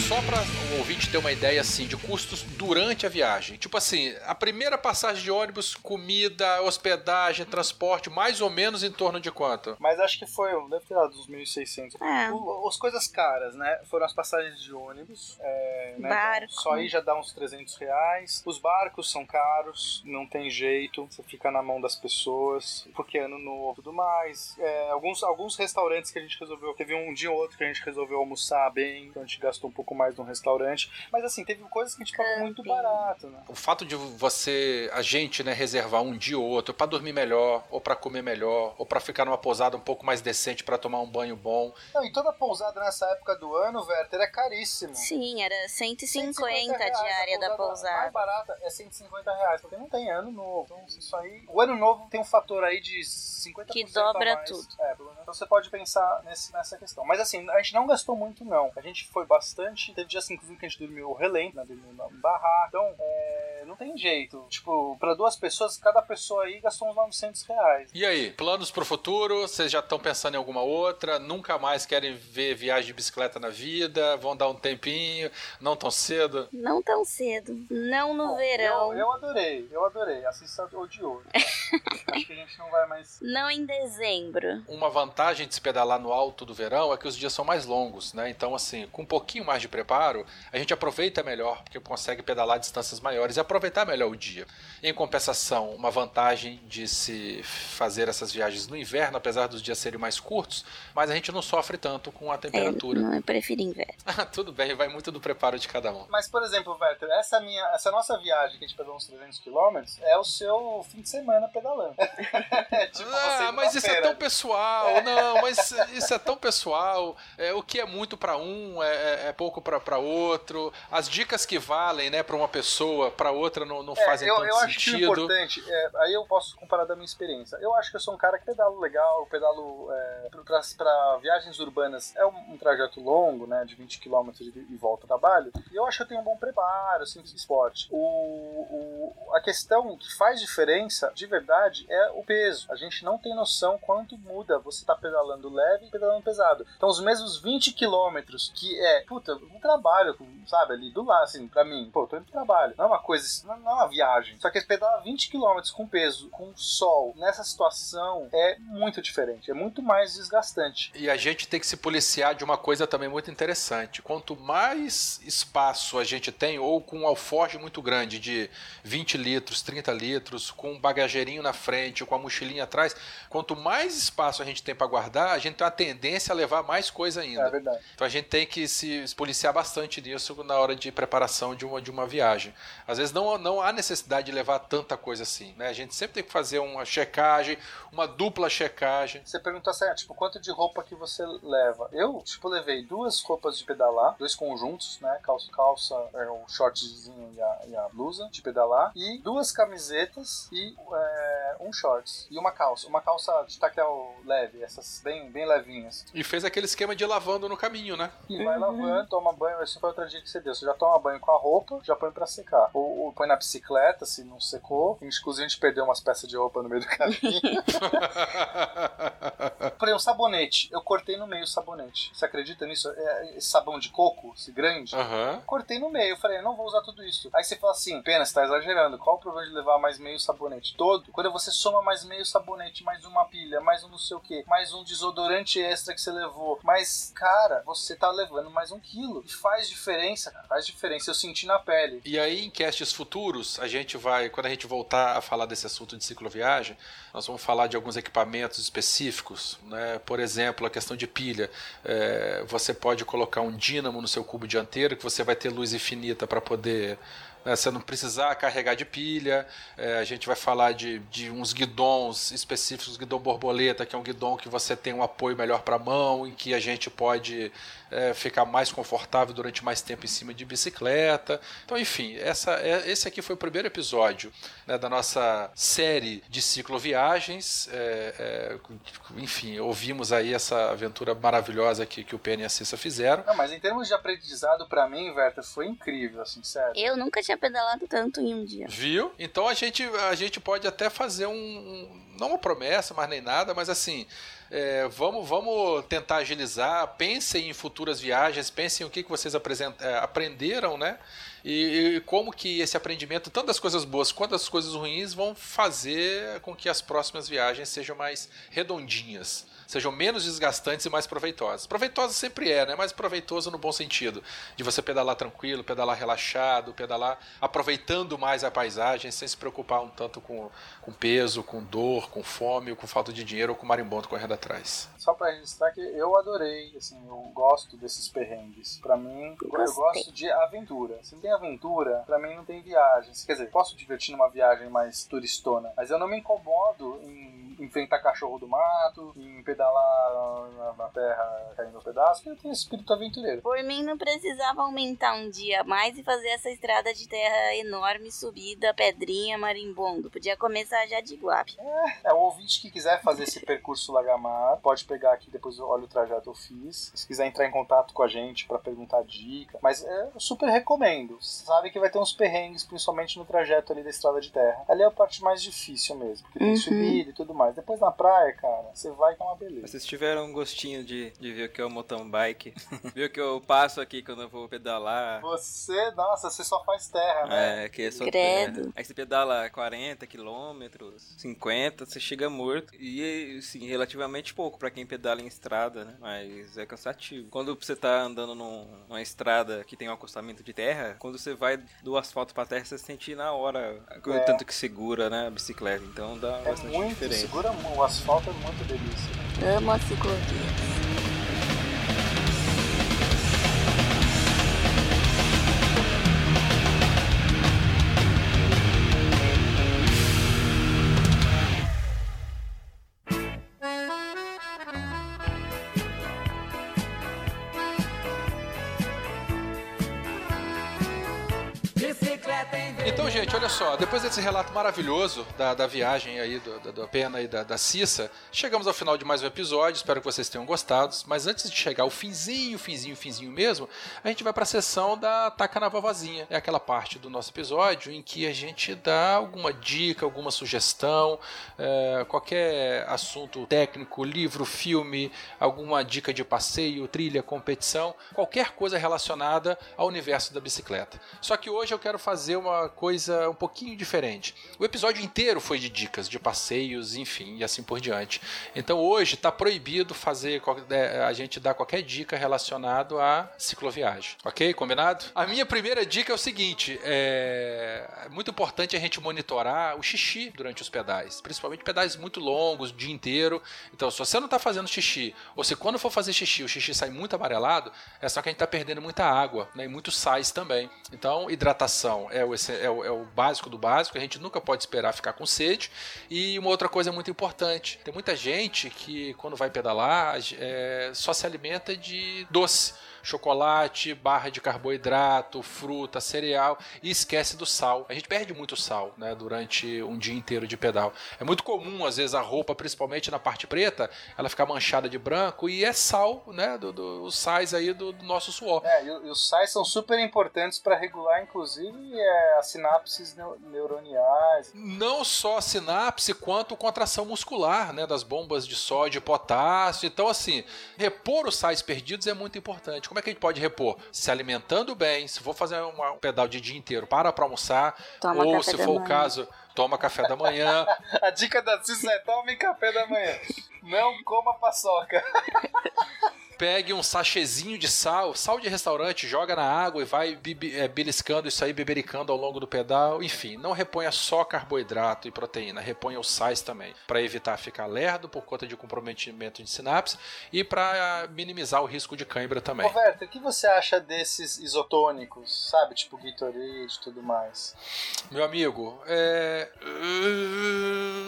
Só pra o ouvinte ter uma ideia assim de custos durante a viagem. Tipo assim, a primeira passagem de ônibus, comida, hospedagem, transporte, mais ou menos em torno de quanto? Mas acho que foi, deve ter dado uns 1.600. É. O- As coisas caras, né? Foram as passagens de ônibus. É, né? Barco. Então, só aí já dá uns 300 reais. Os barcos são caros, não tem jeito. Você fica na mão das pessoas, porque é ano novo e tudo mais. É, alguns, alguns restaurantes que a gente resolveu. Teve um dia ou outro que a gente resolveu almoçar bem, então a gente gastou um pouco mais num restaurante. Mas assim, teve coisas que a gente pagou muito barato, né? O fato de você, a gente, né, reservar um dia ou outro pra dormir melhor, ou pra comer melhor, ou pra ficar numa pousada um pouco mais decente pra tomar um banho bom. Não, e toda pousada nessa época do ano, Werther, é caríssimo. Sim, era 150, 150 a reais diária da Mais pousada. barata é 150 reais, porque não tem ano novo. Então, isso aí. O ano novo tem um fator aí de 50% Que a dobra mais. tudo. É. Então você pode pensar nesse, nessa questão. Mas assim, a gente não gastou muito, não. A gente foi bastante. Teve dias, inclusive, que a gente dormiu relento, né? Dormiu na barraca. Então, é, não tem jeito. Tipo, pra duas pessoas, cada pessoa aí gastou uns 900 reais. E aí, planos pro futuro? Vocês já estão pensando em alguma outra? Nunca mais querem ver viagem de bicicleta na vida? Vão dar um tempinho? Não tão cedo? Não tão cedo. Não no Bom, verão. Eu, eu adorei, eu adorei. Assista odiou. (laughs) Acho que a gente não vai mais. Não em dezembro. Uma vantagem de se pedalar no alto do verão é que os dias são mais longos, né? Então, assim, com um pouquinho mais de preparo, a gente aproveita melhor, porque consegue pedalar distâncias maiores e aproveitar melhor o dia. Em compensação, uma vantagem de se fazer essas viagens no inverno, apesar dos dias serem mais curtos, mas a gente não sofre tanto com a É, temperatura. não, eu prefiro inverno. (laughs) Ah, Tudo bem, vai muito do preparo de cada um. Mas, por exemplo, Werther, essa minha, essa nossa viagem que a gente pedalou uns 300 km é o seu fim de semana pedalando. (laughs) É tipo ah, mas isso é segunda-feira. tão pessoal. Não, mas isso é tão pessoal. É, o que é muito pra um é, é- é pouco pra outro. As dicas que valem, né, pra uma pessoa, pra outra não, não É, fazem eu, tanto eu acho que o sentido. importante, é, aí eu posso comparar da minha experiência. Eu acho que eu sou um cara que pedalo legal, pedalo é, pra viagens urbanas é um, um trajeto longo, né, de 20 km de, e volta ao trabalho, e eu acho que eu tenho um bom preparo, assim, de esporte. O, o- a questão que faz diferença, de verdade, é o peso. A gente não tem noção quanto muda você tá pedalando leve e pedalando pesado. Então, os mesmos 20 quilômetros, que é, puta, um trabalho, sabe, ali do lado, assim, pra mim, pô, tô indo pro trabalho. Não é uma coisa, não não é uma viagem. Só que pedalar 20 quilômetros com peso, com sol, nessa situação, é muito diferente, é muito mais desgastante. E a gente tem que se policiar de uma coisa também muito interessante. Quanto mais espaço a gente tem, ou com um alforje muito grande de 20 litros, 30 litros, com um bagageirinho na frente, com a mochilinha atrás, quanto mais espaço a gente tem para guardar, gente tem a tendência a levar mais coisa É ainda. verdade. Então a gente tem que se policiar bastante nisso na hora de preparação de uma, de uma viagem. Às vezes não não, há necessidade de levar tanta coisa assim, né? A gente sempre tem que fazer uma checagem, uma dupla checagem. Você perguntou assim, ah, tipo, quanto de roupa que você leva? Eu, tipo, levei duas roupas de pedalar, dois conjuntos, né? Calça, calça é, o shortzinho e a, e a blusa de pedalar, e duas camisetas e é, um shorts. E uma calça. Uma calça de tactel leve, essas bem, bem levinhas. E fez aquele esquema de lavando no caminho, né? E vai lavando, toma banho, esse foi outra dica que você deu. Você já toma banho com a roupa, já põe pra secar. Ou, ou põe na bicicleta, se não secou. Inclusive a gente perdeu umas peças de roupa no meio do caminho. (laughs) Falei, um sabonete. Eu cortei no meio o sabonete. Você acredita nisso? É, esse sabão de coco, esse grande. Aham. Cortei no meio. Falei, não vou usar tudo isso. Aí você fala assim, pena, você tá exagerando. Qual o problema de levar mais meio sabonete? Todo. Quando você soma mais meio sabonete, mais uma pilha, mais um não sei o que, mais um desodorante extra que você levou. Mas, cara, você tá levando mais um quilo. E faz diferença, cara. Faz diferença. Eu senti na pele. E aí, em castes futuros, a gente vai, quando a gente voltar a falar desse assunto de cicloviagem, nós vamos falar de alguns equipamentos específicos, né? Por exemplo, a questão de pilha. É, você pode colocar um dínamo no seu cubo dianteiro, que você vai ter luz infinita para poder né, você não precisar carregar de pilha. É, a gente vai falar de, de uns guidons específicos, guidão borboleta, que é um guidão que você tem um apoio melhor para a mão, em que a gente pode é, ficar mais confortável durante mais tempo em cima de bicicleta. Então, enfim, essa, é, esse aqui foi o primeiro episódio né, da nossa série de cicloviagens. É, é, enfim, ouvimos aí essa aventura maravilhosa que, que o Penny e a Cissa fizeram. Não, mas em termos de aprendizado, pra mim, Verta, foi incrível, assim, sério. Eu nunca tinha pedalado tanto em um dia. Viu? Então a gente, a gente pode até fazer um. um- não uma promessa, mas nem nada, mas assim. É, vamos, vamos tentar agilizar. Pensem em futuras viagens, pensem o que, que vocês é, aprenderam, né? E, e como que esse aprendimento, tanto das coisas boas quanto das coisas ruins, vão fazer com que as próximas viagens sejam mais redondinhas. Sejam menos desgastantes e mais proveitosas. Proveitosa sempre é, né? Mas proveitoso no bom sentido. De você pedalar tranquilo, pedalar relaxado, pedalar aproveitando mais a paisagem, sem se preocupar um tanto com, com peso, com dor, com fome, ou com falta de dinheiro ou com marimbondo correndo atrás. Só pra registrar que eu adorei, assim, eu gosto desses perrengues. Pra mim, eu gosto de aventura. Se não tem aventura, pra mim não tem viagens. Quer dizer, posso divertir numa viagem mais turistona, mas eu não me incomodo em enfrentar cachorro do mato, em pedalar na, na terra caindo pedaços, porque eu tenho esse espírito aventureiro. Por mim, não precisava aumentar um dia mais e fazer essa estrada de terra enorme, subida, pedrinha, marimbondo. Podia começar já de Iguape. É, o ouvinte que quiser fazer esse percurso Lagamar, pode pegar aqui, depois olha o trajeto que eu fiz. Se quiser entrar em contato com a gente pra perguntar dica. Mas é, eu super recomendo. Sabe que vai ter uns perrengues, principalmente no trajeto ali da estrada de terra. Ali é a parte mais difícil mesmo, porque tem Uhum. subida e tudo mais. Depois na praia, cara, você vai é uma beleza. Vocês tiveram um gostinho de, de ver o que é o mountain bike, (laughs) ver o que eu passo aqui quando eu vou pedalar. Você, nossa, você só faz terra, né? É, que é só Credo. terra. Aí você pedala 40 quilômetros, 50, você chega morto. E, assim, relativamente pouco pra quem pedala em estrada, né? Mas é cansativo. Quando você tá andando num- numa estrada que tem um acostamento de terra, quando você vai do asfalto pra terra, você sente na hora o É. tanto que segura, né, a bicicleta. Então dá É bastante muito, diferença. segura o asfalto é muito delícia. Amo a ciclovia. Só, depois desse relato maravilhoso da, da viagem aí do, do, Pena e da, da Cissa, chegamos ao final de mais um episódio, espero que vocês tenham gostado, mas antes de chegar ao finzinho, finzinho, finzinho mesmo, a gente vai para a sessão da Taca na Vovozinha. É aquela parte do nosso episódio em que a gente dá alguma dica, alguma sugestão, é, qualquer assunto técnico, livro, filme, alguma dica de passeio, trilha, competição, qualquer coisa relacionada ao universo da bicicleta. Só que hoje eu quero fazer uma coisa um pouquinho diferente. O episódio inteiro foi de dicas, de passeios, enfim, e assim por diante. Então hoje está proibido fazer é, a gente dar qualquer dica relacionado à cicloviagem. Ok? Combinado? A minha primeira dica é o seguinte: é muito importante a gente monitorar o xixi durante os pedais, principalmente pedais muito longos, o dia inteiro. Então, se você não está fazendo xixi, ou se quando for fazer xixi o xixi sai muito amarelado, é só que a gente está perdendo muita água né, e muitos sais também. Então, hidratação é, o é, o, é o básico do básico, a gente nunca pode esperar ficar com sede. E uma outra coisa muito importante: tem muita gente que, quando vai pedalar, é, só se alimenta de doce chocolate, barra de carboidrato, fruta, cereal e esquece do sal. A gente perde muito sal, né, durante um dia inteiro de pedal. É muito comum, às vezes, a roupa, principalmente na parte preta, ela ficar manchada de branco e é sal, né, do, do os sais aí do, do nosso suor. É, e, e os sais são super importantes para regular, inclusive, é, as sinapses neu- neuroniais. Não só a sinapse, quanto contração muscular, né, das bombas de sódio e potássio. Então, assim, repor os sais perdidos é muito importante. Como é que a gente pode repor? Se alimentando bem, se for fazer uma- um pedal de dia inteiro, para para almoçar, Toma ou se for o manhã. caso, toma café da manhã. (laughs) A dica da Cissa é tome café da manhã. Não coma paçoca. (laughs) Pegue um sachêzinho de sal, sal de restaurante, joga na água e vai é, beliscando isso aí, bebericando ao longo do pedal. Enfim, não reponha só carboidrato e proteína, reponha os sais também, para evitar ficar lerdo por conta de comprometimento de sinapse e para minimizar o risco de cãibra também. Roberto, o que você acha desses isotônicos, sabe? Tipo Gatorade e tudo mais. Meu amigo, é,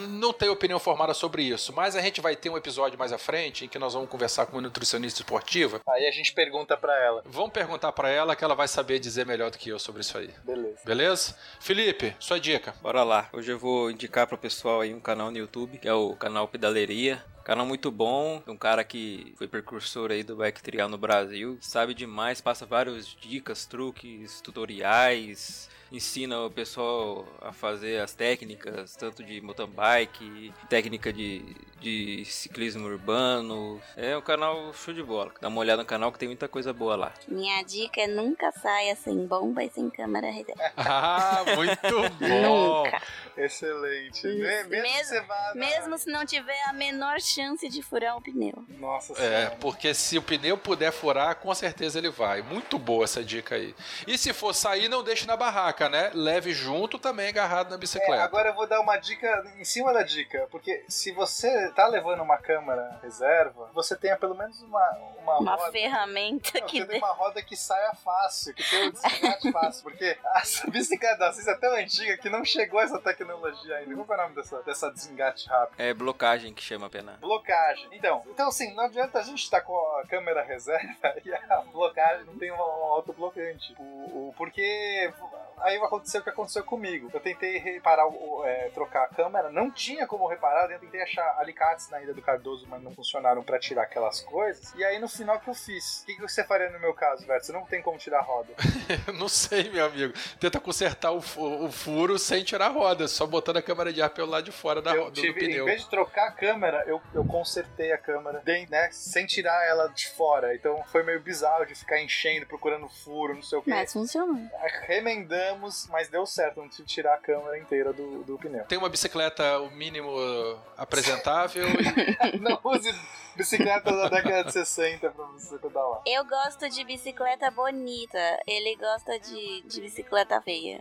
não tenho opinião formada sobre isso, mas a gente vai ter um episódio mais à frente em que nós vamos conversar com uma nutricionista esportiva. Aí a gente pergunta pra ela. Vamos perguntar para ela que ela vai saber dizer melhor do que eu sobre isso aí. Beleza. Beleza? Felipe, sua dica. Bora lá. Hoje eu vou indicar pro pessoal aí um canal no YouTube, que é o canal Pedaleria. Canal muito bom, um cara que foi precursor aí do bike trial no Brasil, sabe demais, passa várias dicas, truques, tutoriais, ensina o pessoal a fazer as técnicas, tanto de mountain bike, técnica de, de ciclismo urbano. É um canal show de bola. Dá uma olhada no canal que tem muita coisa boa lá. Minha dica é nunca saia sem bomba e sem câmera reserva. (laughs) Ah, muito (laughs) bom. Nunca. Excelente. Isso. Mesmo, Mesmo se não tiver a menor chance de furar o pneu. Nossa É, senhora. porque se o pneu puder furar, com certeza ele vai. Muito boa essa dica aí. E se for sair, não deixe na barraca, né? Leve junto também agarrado na É, bicicleta. agora eu vou dar uma dica em cima da dica, porque se você tá levando uma câmera reserva, você tenha pelo menos uma, uma, Uma roda. ferramenta Não, que dê. uma roda que saia fácil, que tem o desengate fácil, porque a bicicleta da é tão antiga que não chegou essa tecnologia ainda. Qual é o nome dessa, dessa desengate rápido? É blocagem que chama a pena. Blocagem. Então, então assim, não adianta a gente estar com a câmera reserva (laughs) e a blocagem não tem um autoblocante. O, o, porque aí aconteceu o que aconteceu comigo. Eu tentei reparar, o- é, trocar a câmera, não tinha como reparar, eu tentei achar alicates na Ilha do Cardoso, mas não funcionaram pra tirar aquelas coisas. E aí no final o que eu fiz? O que, que você faria no meu caso, Verto? Você não tem como tirar a roda. (laughs) não sei, meu amigo. Tenta consertar o, o furo sem tirar a roda, só botando a câmera de ar pelo lado de fora da, eu ro- do, do tive, em pneu. vez de trocar a câmera, eu, eu consertei a câmera, dei, né, sem tirar ela de fora. Então foi meio bizarro de ficar enchendo, procurando furo, não sei o que. Mas funcionou. Remendamos, mas deu certo, não tive que tirar a câmera inteira do, do pneu. Tem uma bicicleta, o mínimo uh, apresentável. e- (laughs) Não use bicicleta da década de 60 pra você pedalar. Eu gosto de bicicleta bonita. Ele gosta de, de bicicleta feia.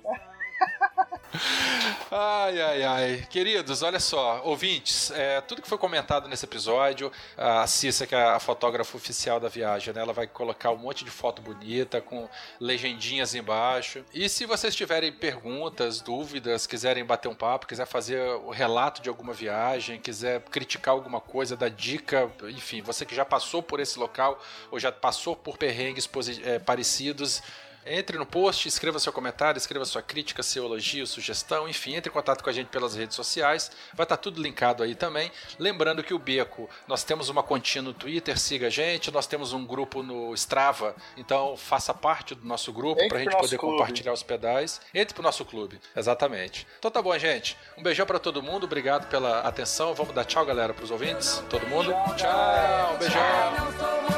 Ai, ai, ai. Queridos, olha só, ouvintes, é, tudo que foi comentado nesse episódio, a Cissa, que é a fotógrafa oficial da viagem, né, ela vai colocar um monte de foto bonita, com legendinhas embaixo. E se vocês tiverem perguntas, dúvidas, quiserem bater um papo, quiser fazer o relato de alguma viagem, quiser criticar alguma coisa, dar dica, enfim, você que já passou por esse local ou já passou por perrengues é, parecidos, entre no post, escreva seu comentário, escreva sua crítica, seu elogio, sugestão, enfim, entre em contato com a gente pelas redes sociais. Vai estar tudo linkado aí também. Lembrando que o Beco, nós temos uma continha no Twitter, siga a gente, nós temos um grupo no Strava, então faça parte do nosso grupo para a gente poder clube. compartilhar os pedais. Entre pro nosso clube, exatamente. Então tá bom, gente. Um beijão para todo mundo, obrigado pela atenção. Vamos dar tchau, galera, pros ouvintes. Todo mundo. Tchau, um beijão.